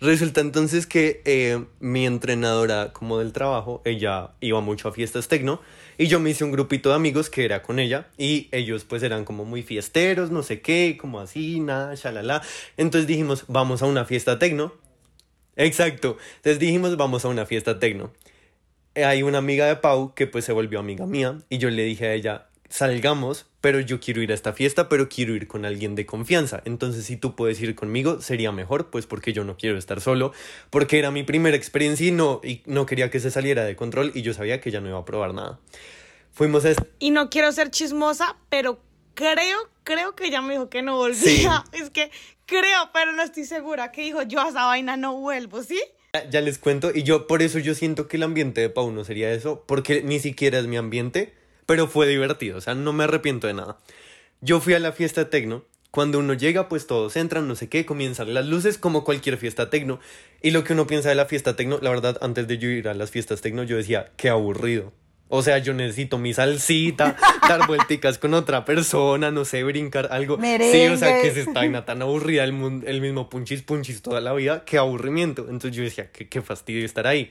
Resulta entonces que eh, mi entrenadora como del trabajo, ella iba mucho a fiestas tecno y yo me hice un grupito de amigos que era con ella y ellos pues eran como muy fiesteros, no sé qué, como así, nada, shalala. Entonces dijimos, vamos a una fiesta tecno. Exacto. Entonces dijimos, vamos a una fiesta tecno. Hay una amiga de Pau que pues se volvió amiga mía y yo le dije a ella, salgamos, pero yo quiero ir a esta fiesta, pero quiero ir con alguien de confianza. Entonces, si tú puedes ir conmigo, sería mejor, pues porque yo no quiero estar solo, porque era mi primera experiencia y no, y no quería que se saliera de control y yo sabía que ella no iba a probar nada. Fuimos a... Y no quiero ser chismosa, pero creo, creo que ella me dijo que no volvía. Sí. <laughs> Es que creo, pero no estoy segura. Que dijo, yo a esa vaina no vuelvo, ¿sí? Ya, les cuento y yo por eso yo siento que el ambiente de Pau no sería eso, porque ni siquiera es mi ambiente, pero fue divertido, o sea, no me arrepiento de nada. Yo fui a la fiesta tecno, cuando uno llega pues todos entran, no sé qué, comienzan las luces como cualquier fiesta tecno, y lo que uno piensa de la fiesta tecno, la verdad antes de yo ir a las fiestas tecno yo decía, qué aburrido. O sea, yo necesito mi salsita, <laughs> dar vuelticas con otra persona, no sé, brincar algo. Sí, o sea, que es esta vaina tan aburrida, el, mun- el mismo punchis punchis toda la vida, qué aburrimiento. Entonces yo decía, qué, qué fastidio estar ahí.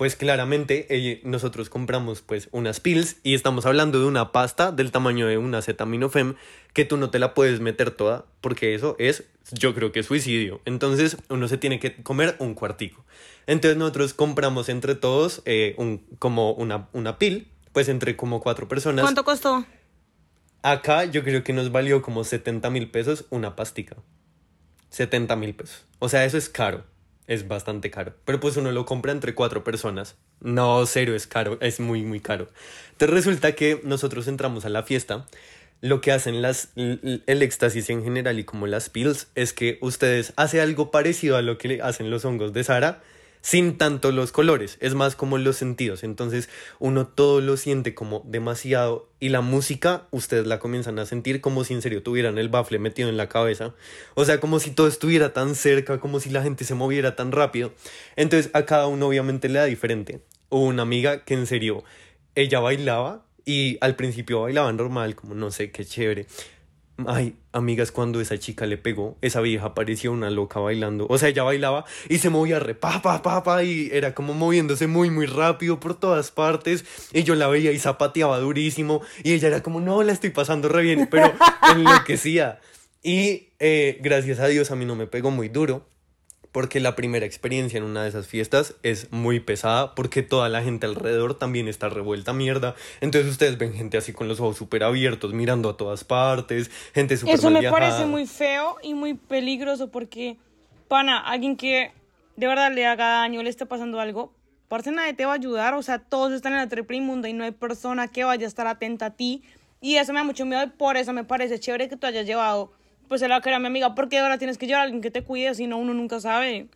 Pues claramente eh, nosotros compramos pues unas pills y estamos hablando de una pasta del tamaño de una acetaminofem que tú no te la puedes meter toda porque eso es, yo creo que es suicidio. Entonces uno se tiene que comer un cuartico. Entonces nosotros compramos entre todos eh, un, como una, una pill, pues entre como cuatro personas. ¿Cuánto costó? Acá yo creo que nos valió como 70 mil pesos una pastica. 70 mil pesos. O sea, eso es caro. Es bastante caro. Pero pues uno lo compra entre cuatro personas. No, cero es caro, es muy, muy caro. Entonces resulta que nosotros entramos a la fiesta. Lo que hacen las, el éxtasis en general y como las pills es que ustedes hacen algo parecido a lo que hacen los hongos de Sara, sin tanto los colores, es más como los sentidos. Entonces uno todo lo siente como demasiado y la música ustedes la comienzan a sentir como si en serio tuvieran el bafle metido en la cabeza. O sea, como si todo estuviera tan cerca, como si la gente se moviera tan rápido. Entonces a cada uno obviamente le da diferente. Hubo una amiga que en serio, ella bailaba y al principio bailaba normal, como no sé, qué chévere. Ay, amigas, cuando esa chica le pegó, esa vieja parecía una loca bailando. O sea, ella bailaba y se movía re pa, pa, pa, pa, y era como moviéndose muy, muy rápido por todas partes. Y yo la veía y zapateaba durísimo. Y ella era como, no, la estoy pasando re bien, pero <laughs> enloquecía. Y eh, gracias a Dios a mí no me pegó muy duro porque la primera experiencia en una de esas fiestas es muy pesada porque toda la gente alrededor también está revuelta mierda. Entonces ustedes ven gente así con los ojos súper abiertos mirando a todas partes, gente súper Eso me parece muy feo y muy peligroso porque, pana, alguien que de verdad le haga daño, le está pasando algo, parce nadie te va a ayudar, o sea, todos están en la triple inmunda y no hay persona que vaya a estar atenta a ti. Y eso me da mucho miedo y por eso me parece chévere que tú hayas llevado pues era que era mi amiga, porque ahora tienes que llevar a alguien que te cuide, si no uno nunca sabe.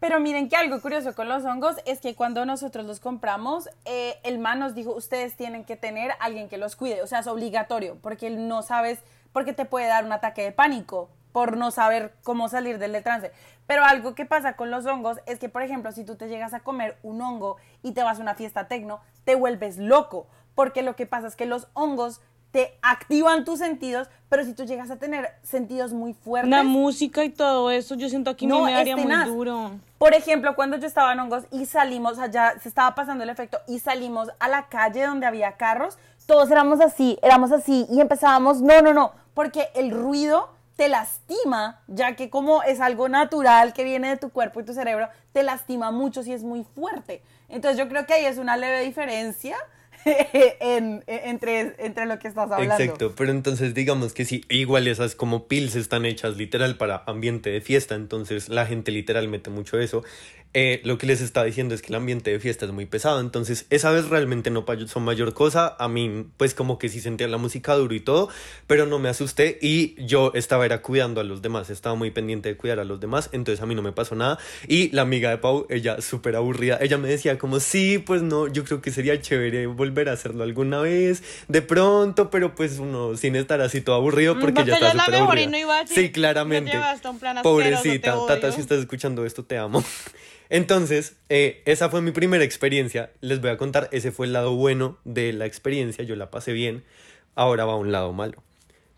Pero miren que algo curioso con los hongos es que cuando nosotros los compramos, eh, el man nos dijo, ustedes tienen que tener alguien que los cuide, o sea, es obligatorio, porque no sabes, porque te puede dar un ataque de pánico por no saber cómo salir del trance. Pero algo que pasa con los hongos es que, por ejemplo, si tú te llegas a comer un hongo y te vas a una fiesta tecno, te vuelves loco, porque lo que pasa es que los hongos te activan tus sentidos, pero si tú llegas a tener sentidos muy fuertes. La música y todo eso, yo siento que no, me daría muy duro. Por ejemplo, cuando yo estaba en hongos y salimos, allá se estaba pasando el efecto y salimos a la calle donde había carros, todos éramos así, éramos así y empezábamos, no, no, no, porque el ruido te lastima, ya que como es algo natural que viene de tu cuerpo y tu cerebro, te lastima mucho si es muy fuerte. Entonces yo creo que ahí es una leve diferencia <laughs> en, entre, entre lo que estás hablando. Exacto, pero entonces digamos que sí, igual esas como pills están hechas literal para ambiente de fiesta, entonces la gente literal mete mucho eso. Eh, lo que les estaba diciendo es que el ambiente de fiesta es muy pesado, entonces esa vez realmente no son mayor cosa, a mí pues como que sí sentía la música duro y todo, pero no me asusté y yo estaba era cuidando a los demás, estaba muy pendiente de cuidar a los demás, entonces a mí no me pasó nada y la amiga de Pau, ella súper aburrida, ella me decía como sí, pues no, yo creo que sería chévere volver a hacerlo alguna vez, de pronto, pero pues uno sin estar así todo aburrido porque ya está súper aburrida. sí, claramente. Pobrecita, Tata, si estás escuchando esto, te amo. <laughs> Entonces, eh, esa fue mi primera experiencia. Les voy a contar, ese fue el lado bueno de la experiencia, yo la pasé bien. Ahora va un lado malo.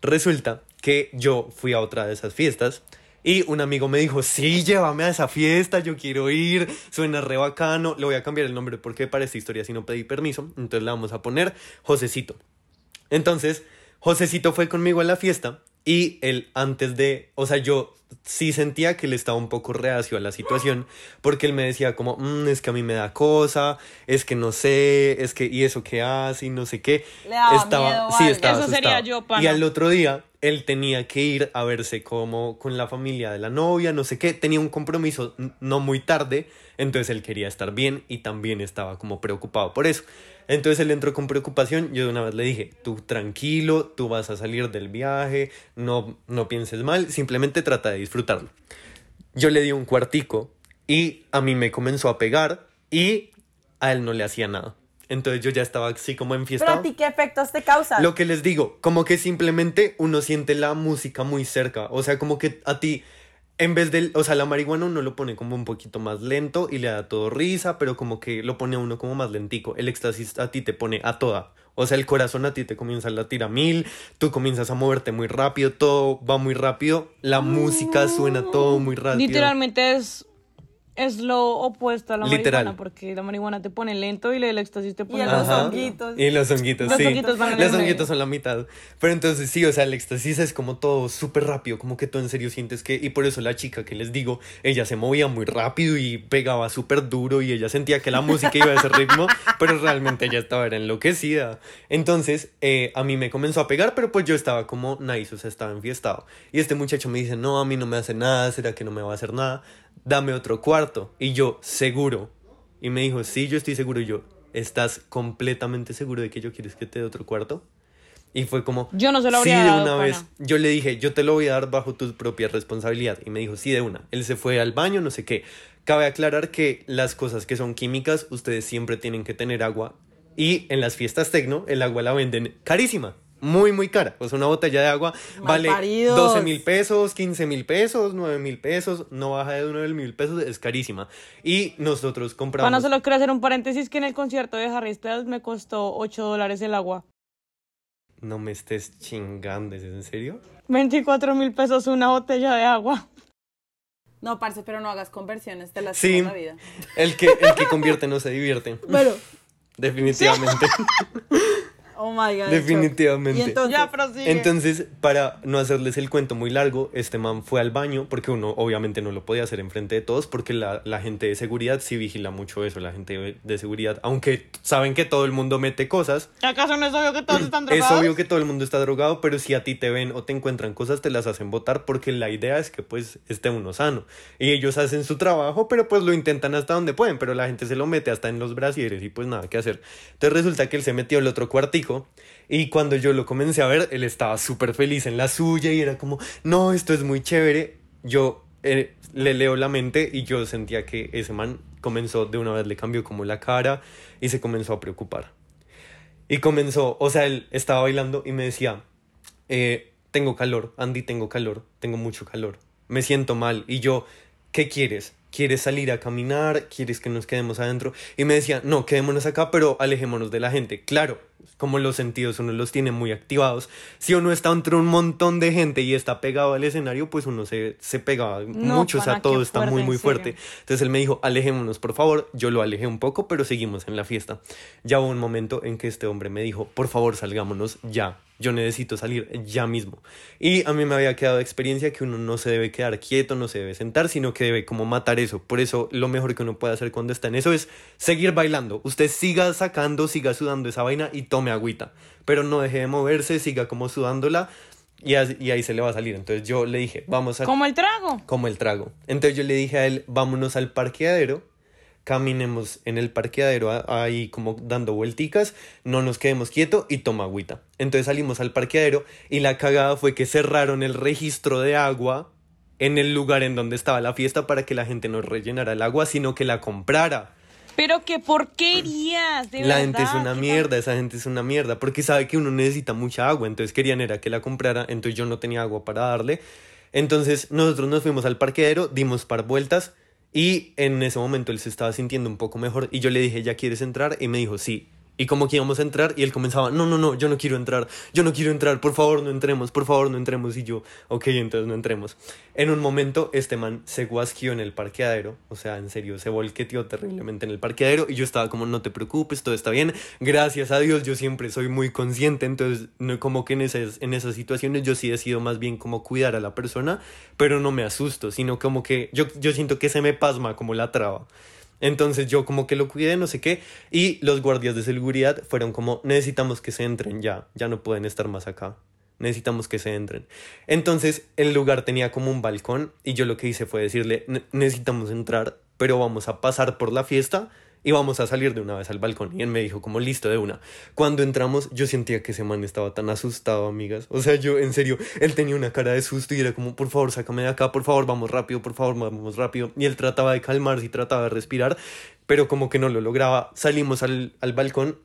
Resulta que yo fui a otra de esas fiestas y un amigo me dijo, sí, llévame a esa fiesta, yo quiero ir, suena re bacano. Le voy a cambiar el nombre porque para esta historia si no pedí permiso, entonces le vamos a poner Josecito. Entonces, Josecito fue conmigo a la fiesta y él antes de, o sea, yo sí sentía que él estaba un poco reacio a la situación, porque él me decía como, mm, es que a mí me da cosa, es que no sé, es que, y eso que hace, y no sé qué. estaba, sí, estaba Eso sería yo, Y al otro día, él tenía que ir a verse como con la familia de la novia, no sé qué, tenía un compromiso no muy tarde, entonces él quería estar bien y también estaba como preocupado por eso. Entonces él entró con preocupación, yo de una vez le dije, tú tranquilo, tú vas a salir del viaje, no, no pienses mal, simplemente trata de disfrutarlo. Yo le di un cuartico y a mí me comenzó a pegar y a él no le hacía nada. Entonces yo ya estaba así como en fiesta. ¿Pero a ti qué efectos te causan? Lo que les digo, como que simplemente uno siente la música muy cerca. O sea, como que a ti, en vez de, o sea, la marihuana uno lo pone como un poquito más lento y le da todo risa, pero como que lo pone a uno como más lentico. El éxtasis a ti te pone a toda. O sea, el corazón a ti te comienza a latir a mil, tú comienzas a moverte muy rápido, todo va muy rápido, la música suena todo muy rápido. Literalmente es es lo opuesto a la marihuana, porque la marihuana te pone lento y el éxtasis te pone... Y los honguitos. Y los honguitos, sí. los honguitos son la mitad. Pero entonces sí, o sea, el éxtasis es como todo súper rápido, como que tú en serio sientes que... Y por eso la chica que les digo, ella se movía muy rápido y pegaba súper duro y ella sentía que la música iba a ese ritmo, <laughs> pero realmente ella estaba era enloquecida. Entonces, eh, a mí me comenzó a pegar, pero pues yo estaba como nice, o sea, estaba enfiestado. Y este muchacho me dice, no, a mí no me hace nada, ¿será que no me va a hacer nada? Dame otro cuarto. Y yo, seguro. Y me dijo, sí, yo estoy seguro. Y yo, ¿estás completamente seguro de que yo quieres que te dé otro cuarto? Y fue como, Yo no se lo sí, habría de dado, una pana. vez. Yo le dije, yo te lo voy a dar bajo tu propia responsabilidad. Y me dijo, sí, de una. Él se fue al baño, no sé qué. Cabe aclarar que las cosas que son químicas, ustedes siempre tienen que tener agua. Y en las fiestas tecno, el agua la venden carísima. Muy, muy cara. O sea, una botella de agua vale Malparidos. 12 mil pesos, 15 mil pesos, 9 mil pesos. No baja de 9 mil pesos, es carísima. Y nosotros compramos. Pana, solo quiero hacer un paréntesis que en el concierto de Harry Styles me costó 8 dólares el agua. No me estés chingando, ¿es en serio? 24 mil pesos una botella de agua. No, parce, pero no hagas conversiones de la Sí. la vida. El que, el que convierte no se divierte. Bueno, Definitivamente. Oh my god. Definitivamente. Y entonces, Ya, prosigue. Entonces, para no hacerles el cuento muy largo, este man fue al baño, porque uno obviamente no lo podía hacer enfrente de todos, porque la, la gente de seguridad sí vigila mucho eso, la gente de seguridad, aunque saben que todo el mundo mete cosas, ¿Acaso no es obvio que todos están <clears throat> es drogados? obvio que todo el mundo está drogado, pero si a ti te ven o te encuentran cosas, te las hacen votar, porque la idea es que pues esté uno sano. Y ellos hacen su trabajo, pero pues lo intentan hasta donde pueden, pero la gente se lo mete hasta en los brasieres y pues nada que hacer. Entonces resulta que él se metió al otro cuartico y cuando yo lo comencé a ver, él estaba súper feliz en la suya y era como, no, esto es muy chévere. Yo eh, le leo la mente y yo sentía que ese man comenzó de una vez, le cambió como la cara y se comenzó a preocupar. Y comenzó, o sea, él estaba bailando y me decía, eh, tengo calor, Andy, tengo calor, tengo mucho calor, me siento mal. Y yo, ¿qué quieres? ¿Quieres salir a caminar? ¿Quieres que nos quedemos adentro? Y me decía, no, quedémonos acá, pero alejémonos de la gente. Claro, como los sentidos uno los tiene muy activados. Si uno está entre un montón de gente y está pegado al escenario, pues uno se, se pega mucho, o sea, todo está fuerte, muy, muy fuerte. Entonces él me dijo, alejémonos, por favor. Yo lo alejé un poco, pero seguimos en la fiesta. Ya hubo un momento en que este hombre me dijo, por favor, salgámonos ya. Yo necesito salir ya mismo. Y a mí me había quedado experiencia que uno no se debe quedar quieto, no se debe sentar, sino que debe como matar eso. Por eso lo mejor que uno puede hacer cuando está en eso es seguir bailando. Usted siga sacando, siga sudando esa vaina y tome agüita. Pero no deje de moverse, siga como sudándola y, ahí se le va a salir. Entonces yo le dije, vamos a Como el trago. como el trago. Entonces yo le dije a él, vámonos al parqueadero, caminemos en el parqueadero ahí como dando vuelticas, no nos quedemos quietos y toma agüita. Entonces salimos al parqueadero y la cagada fue que cerraron el registro de agua en el lugar en donde estaba la fiesta para que la gente no rellenara el agua, sino que la comprara. Pero qué porquerías, de la verdad. gente es una mierda, esa gente es una mierda, porque sabe que uno necesita mucha agua, entonces querían era que la comprara, entonces yo no tenía agua para darle. Entonces nosotros nos fuimos al parqueadero, dimos par vueltas y en ese momento él se estaba sintiendo un poco mejor y yo le dije, ¿ya quieres entrar? Y me dijo, sí. Y como que íbamos a entrar y él comenzaba, no, no, no, yo no quiero entrar, yo no quiero entrar, por favor no entremos, por favor no entremos. Y yo, ok, entonces no entremos. En un momento este man se guasquió en el parqueadero, o sea, en serio, se volqueteó terriblemente en el parqueadero y yo estaba como, no te preocupes, todo está bien. Gracias a Dios yo siempre soy muy consciente, entonces no, como que en esas, en esas situaciones yo sí decido más bien como cuidar a la persona, pero no me asusto, sino como que yo, yo siento que se me pasma como la traba. Entonces yo como que lo cuidé, no sé qué, y los guardias de seguridad fueron como, necesitamos que se entren ya, ya no pueden estar más acá, necesitamos que se entren. Entonces el lugar tenía como un balcón y yo lo que hice fue decirle, "Ne- necesitamos entrar, pero vamos a pasar por la fiesta y vamos a salir de una vez al balcón. Y él me dijo como listo de una. Cuando entramos yo sentía que ese man estaba tan asustado, amigas. O sea, yo en serio, él tenía una cara de susto y era como, por favor, sácame de acá, por favor, vamos rápido, por favor, vamos rápido. Y él trataba de calmarse y trataba de respirar, pero como que no lo lograba. Salimos al, al balcón.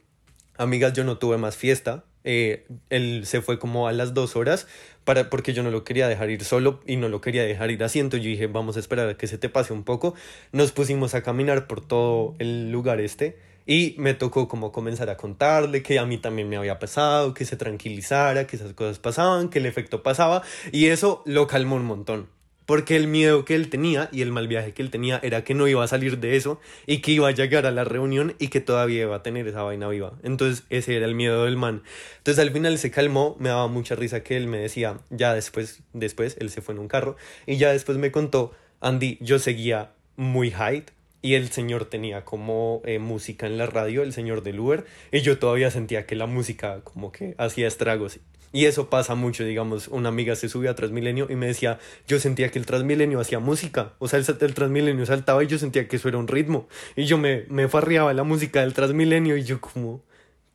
Amigas, yo no tuve más fiesta. Eh, él se fue como a las dos horas para, porque yo no lo quería dejar ir solo y no lo quería dejar ir así. Entonces yo dije, vamos a esperar a que se te pase un poco. Nos pusimos a caminar por todo el lugar este y me tocó como comenzar a contarle que a mí también me había pasado, que se tranquilizara, que esas cosas pasaban, que el efecto pasaba y eso lo calmó un montón. Porque el miedo que él tenía y el mal viaje que él tenía era que no iba a salir de eso y que iba a llegar a la reunión y que todavía iba a tener esa vaina viva. Entonces ese era el miedo del man. Entonces al final se calmó, me daba mucha risa que él me decía, ya después, después, él se fue en un carro y ya después me contó, Andy, yo seguía muy high y el señor tenía como eh, música en la radio, el señor del Uber, y yo todavía sentía que la música como que hacía estragos. Y eso pasa mucho, digamos, una amiga se subió a Transmilenio y me decía, yo sentía que el Transmilenio hacía música, o sea, el, el Transmilenio saltaba y yo sentía que eso era un ritmo. Y yo me, me farreaba la música del Transmilenio y yo como,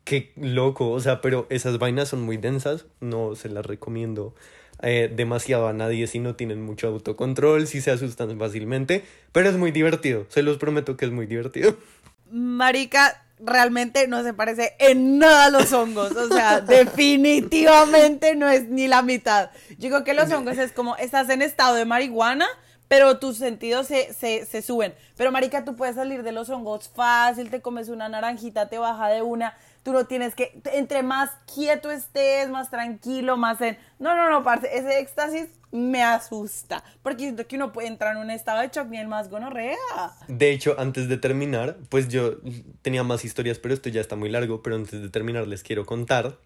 qué loco, o sea, pero esas vainas son muy densas, no se las recomiendo eh, demasiado a nadie si no tienen mucho autocontrol, si se asustan fácilmente, pero es muy divertido, se los prometo que es muy divertido. Marica, realmente no se parece en nada a los hongos. O sea, <laughs> definitivamente no es ni la mitad. Yo digo que los hongos es como estás en estado de marihuana, pero tus sentidos se, se, se suben. Pero, Marica, tú puedes salir de los hongos fácil, te comes una naranjita, te baja de una. Tú no tienes que, entre más quieto estés, más tranquilo, más en... No, no, no, parce, ese éxtasis me asusta. Porque siento que uno puede entrar en un estado de shock bien más gonorrea. De hecho, antes de terminar, pues yo tenía más historias, pero esto ya está muy largo, pero antes de terminar les quiero contar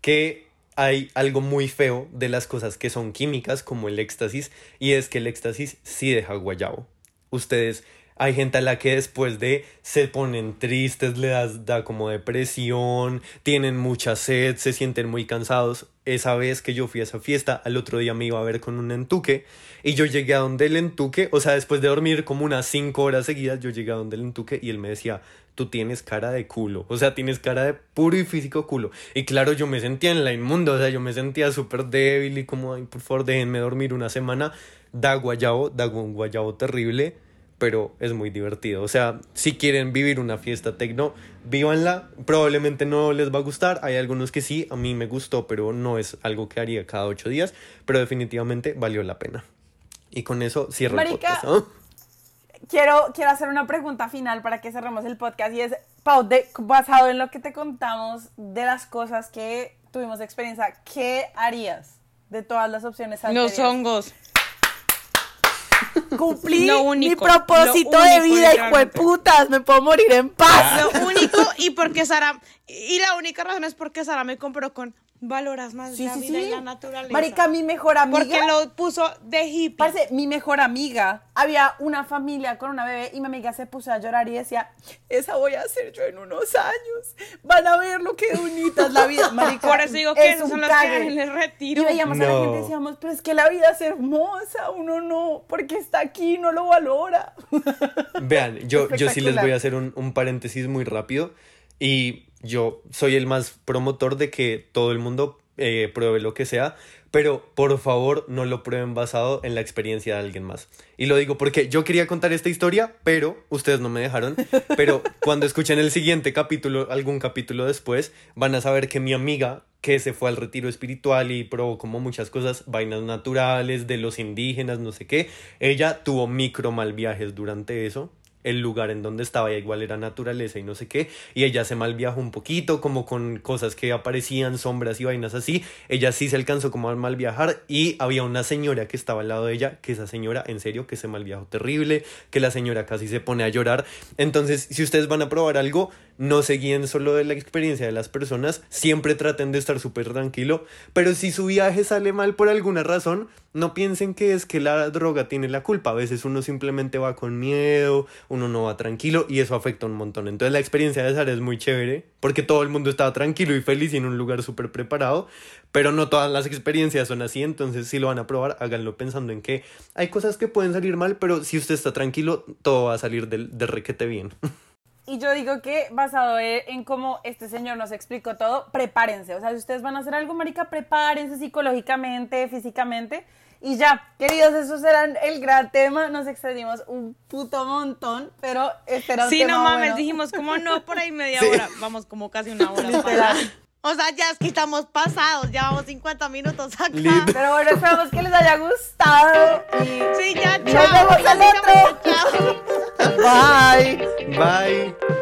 que hay algo muy feo de las cosas que son químicas, como el éxtasis, y es que el éxtasis sí deja guayabo. Ustedes hay gente a la que después de se ponen tristes, le das, da como depresión, tienen mucha sed, se sienten muy cansados. Esa vez que yo fui a esa fiesta, al otro día me iba a ver con un entuque y yo llegué a donde el entuque, o sea, después de dormir como unas cinco horas seguidas, yo llegué a donde el entuque y él me decía, tú tienes cara de culo, o sea, tienes cara de puro y físico culo. Y claro, yo me sentía en la inmunda, o sea, yo me sentía súper débil y como, ay, por favor, déjenme dormir una semana. Da guayabo, da un guayabo terrible pero es muy divertido. O sea, si quieren vivir una fiesta tecno, vívanla. Probablemente no les va a gustar. Hay algunos que sí, a mí me gustó, pero no es algo que haría cada ocho días. Pero definitivamente valió la pena. Y con eso cierro Marica, el podcast. ¿no? Quiero, quiero hacer una pregunta final para que cerremos el podcast y es, Pau, de, basado en lo que te contamos de las cosas que tuvimos de experiencia, ¿qué harías de todas las opciones anteriores? Los hongos. Cumplí Lo mi propósito lo de vida, hijo de putas, me puedo morir en paz. Lo único y porque Sara y la única razón es porque Sara me compró con valoras más Sí, la sí, vida sí. y la naturaleza. Marica, mi mejor amiga. porque lo puso de hippie. Parce, mi mejor amiga, había una familia con una bebé y mi amiga se puso a llorar y decía, esa voy a hacer yo en unos años. Van a ver lo que bonita es la vida, <laughs> marica. Por eso digo que es esos un son los que en el retiro. Y veíamos a la No. gente y decíamos, pero es que la vida es hermosa, uno no, porque está aquí, no lo valora. <laughs> Vean, yo, yo sí les voy a hacer un, un paréntesis muy rápido. Y yo soy el más promotor de que todo el mundo eh, pruebe lo que sea, pero por favor no lo prueben basado en la experiencia de alguien más. Y lo digo porque yo quería contar esta historia, pero ustedes no me dejaron. Pero <laughs> cuando escuchen el siguiente capítulo, algún capítulo después, van a saber que mi amiga que se fue al retiro espiritual y probó como muchas cosas, vainas naturales, de los indígenas, no sé qué. Ella tuvo micro mal viajes durante eso. El lugar en donde estaba igual era naturaleza y no sé qué. Y ella se mal viajó un poquito, como con cosas que aparecían, sombras y vainas así. Ella sí se alcanzó como a mal viajar. Y había una señora que estaba al lado de ella, que esa señora, en serio, que se mal viajó terrible, que la señora casi se pone a llorar. Entonces, si ustedes van a probar algo, no se guíen solo de la experiencia de las personas, siempre traten de estar súper tranquilo, pero si su viaje sale mal por alguna razón, no piensen que es que la droga tiene la culpa, a veces uno simplemente va con miedo, uno no va tranquilo y eso afecta un montón. Entonces la experiencia de Sara es muy chévere, porque todo el mundo estaba tranquilo y feliz y en un lugar súper preparado, pero no todas las experiencias son así, entonces si lo van a probar, háganlo pensando en que hay cosas que pueden salir mal, pero si usted está tranquilo, todo va a salir del, de requete bien. <laughs> Y yo digo que basado e- en cómo este señor nos explicó todo, prepárense. O sea, si ustedes van a hacer algo, marica, prepárense psicológicamente, físicamente. Y ya, queridos, esos eran el gran tema. Nos extendimos un puto montón, pero este era un Sí, tema no mames, bueno. dijimos como no por ahí media Sí. hora. Vamos como casi una hora. <laughs> O sea, ya es que estamos pasados, ya vamos 50 minutos acá. Pero bueno, esperamos que les haya gustado. Y Sí, ya, Nos chao. vemos al Básicamente, otro. chao. bye. Bye.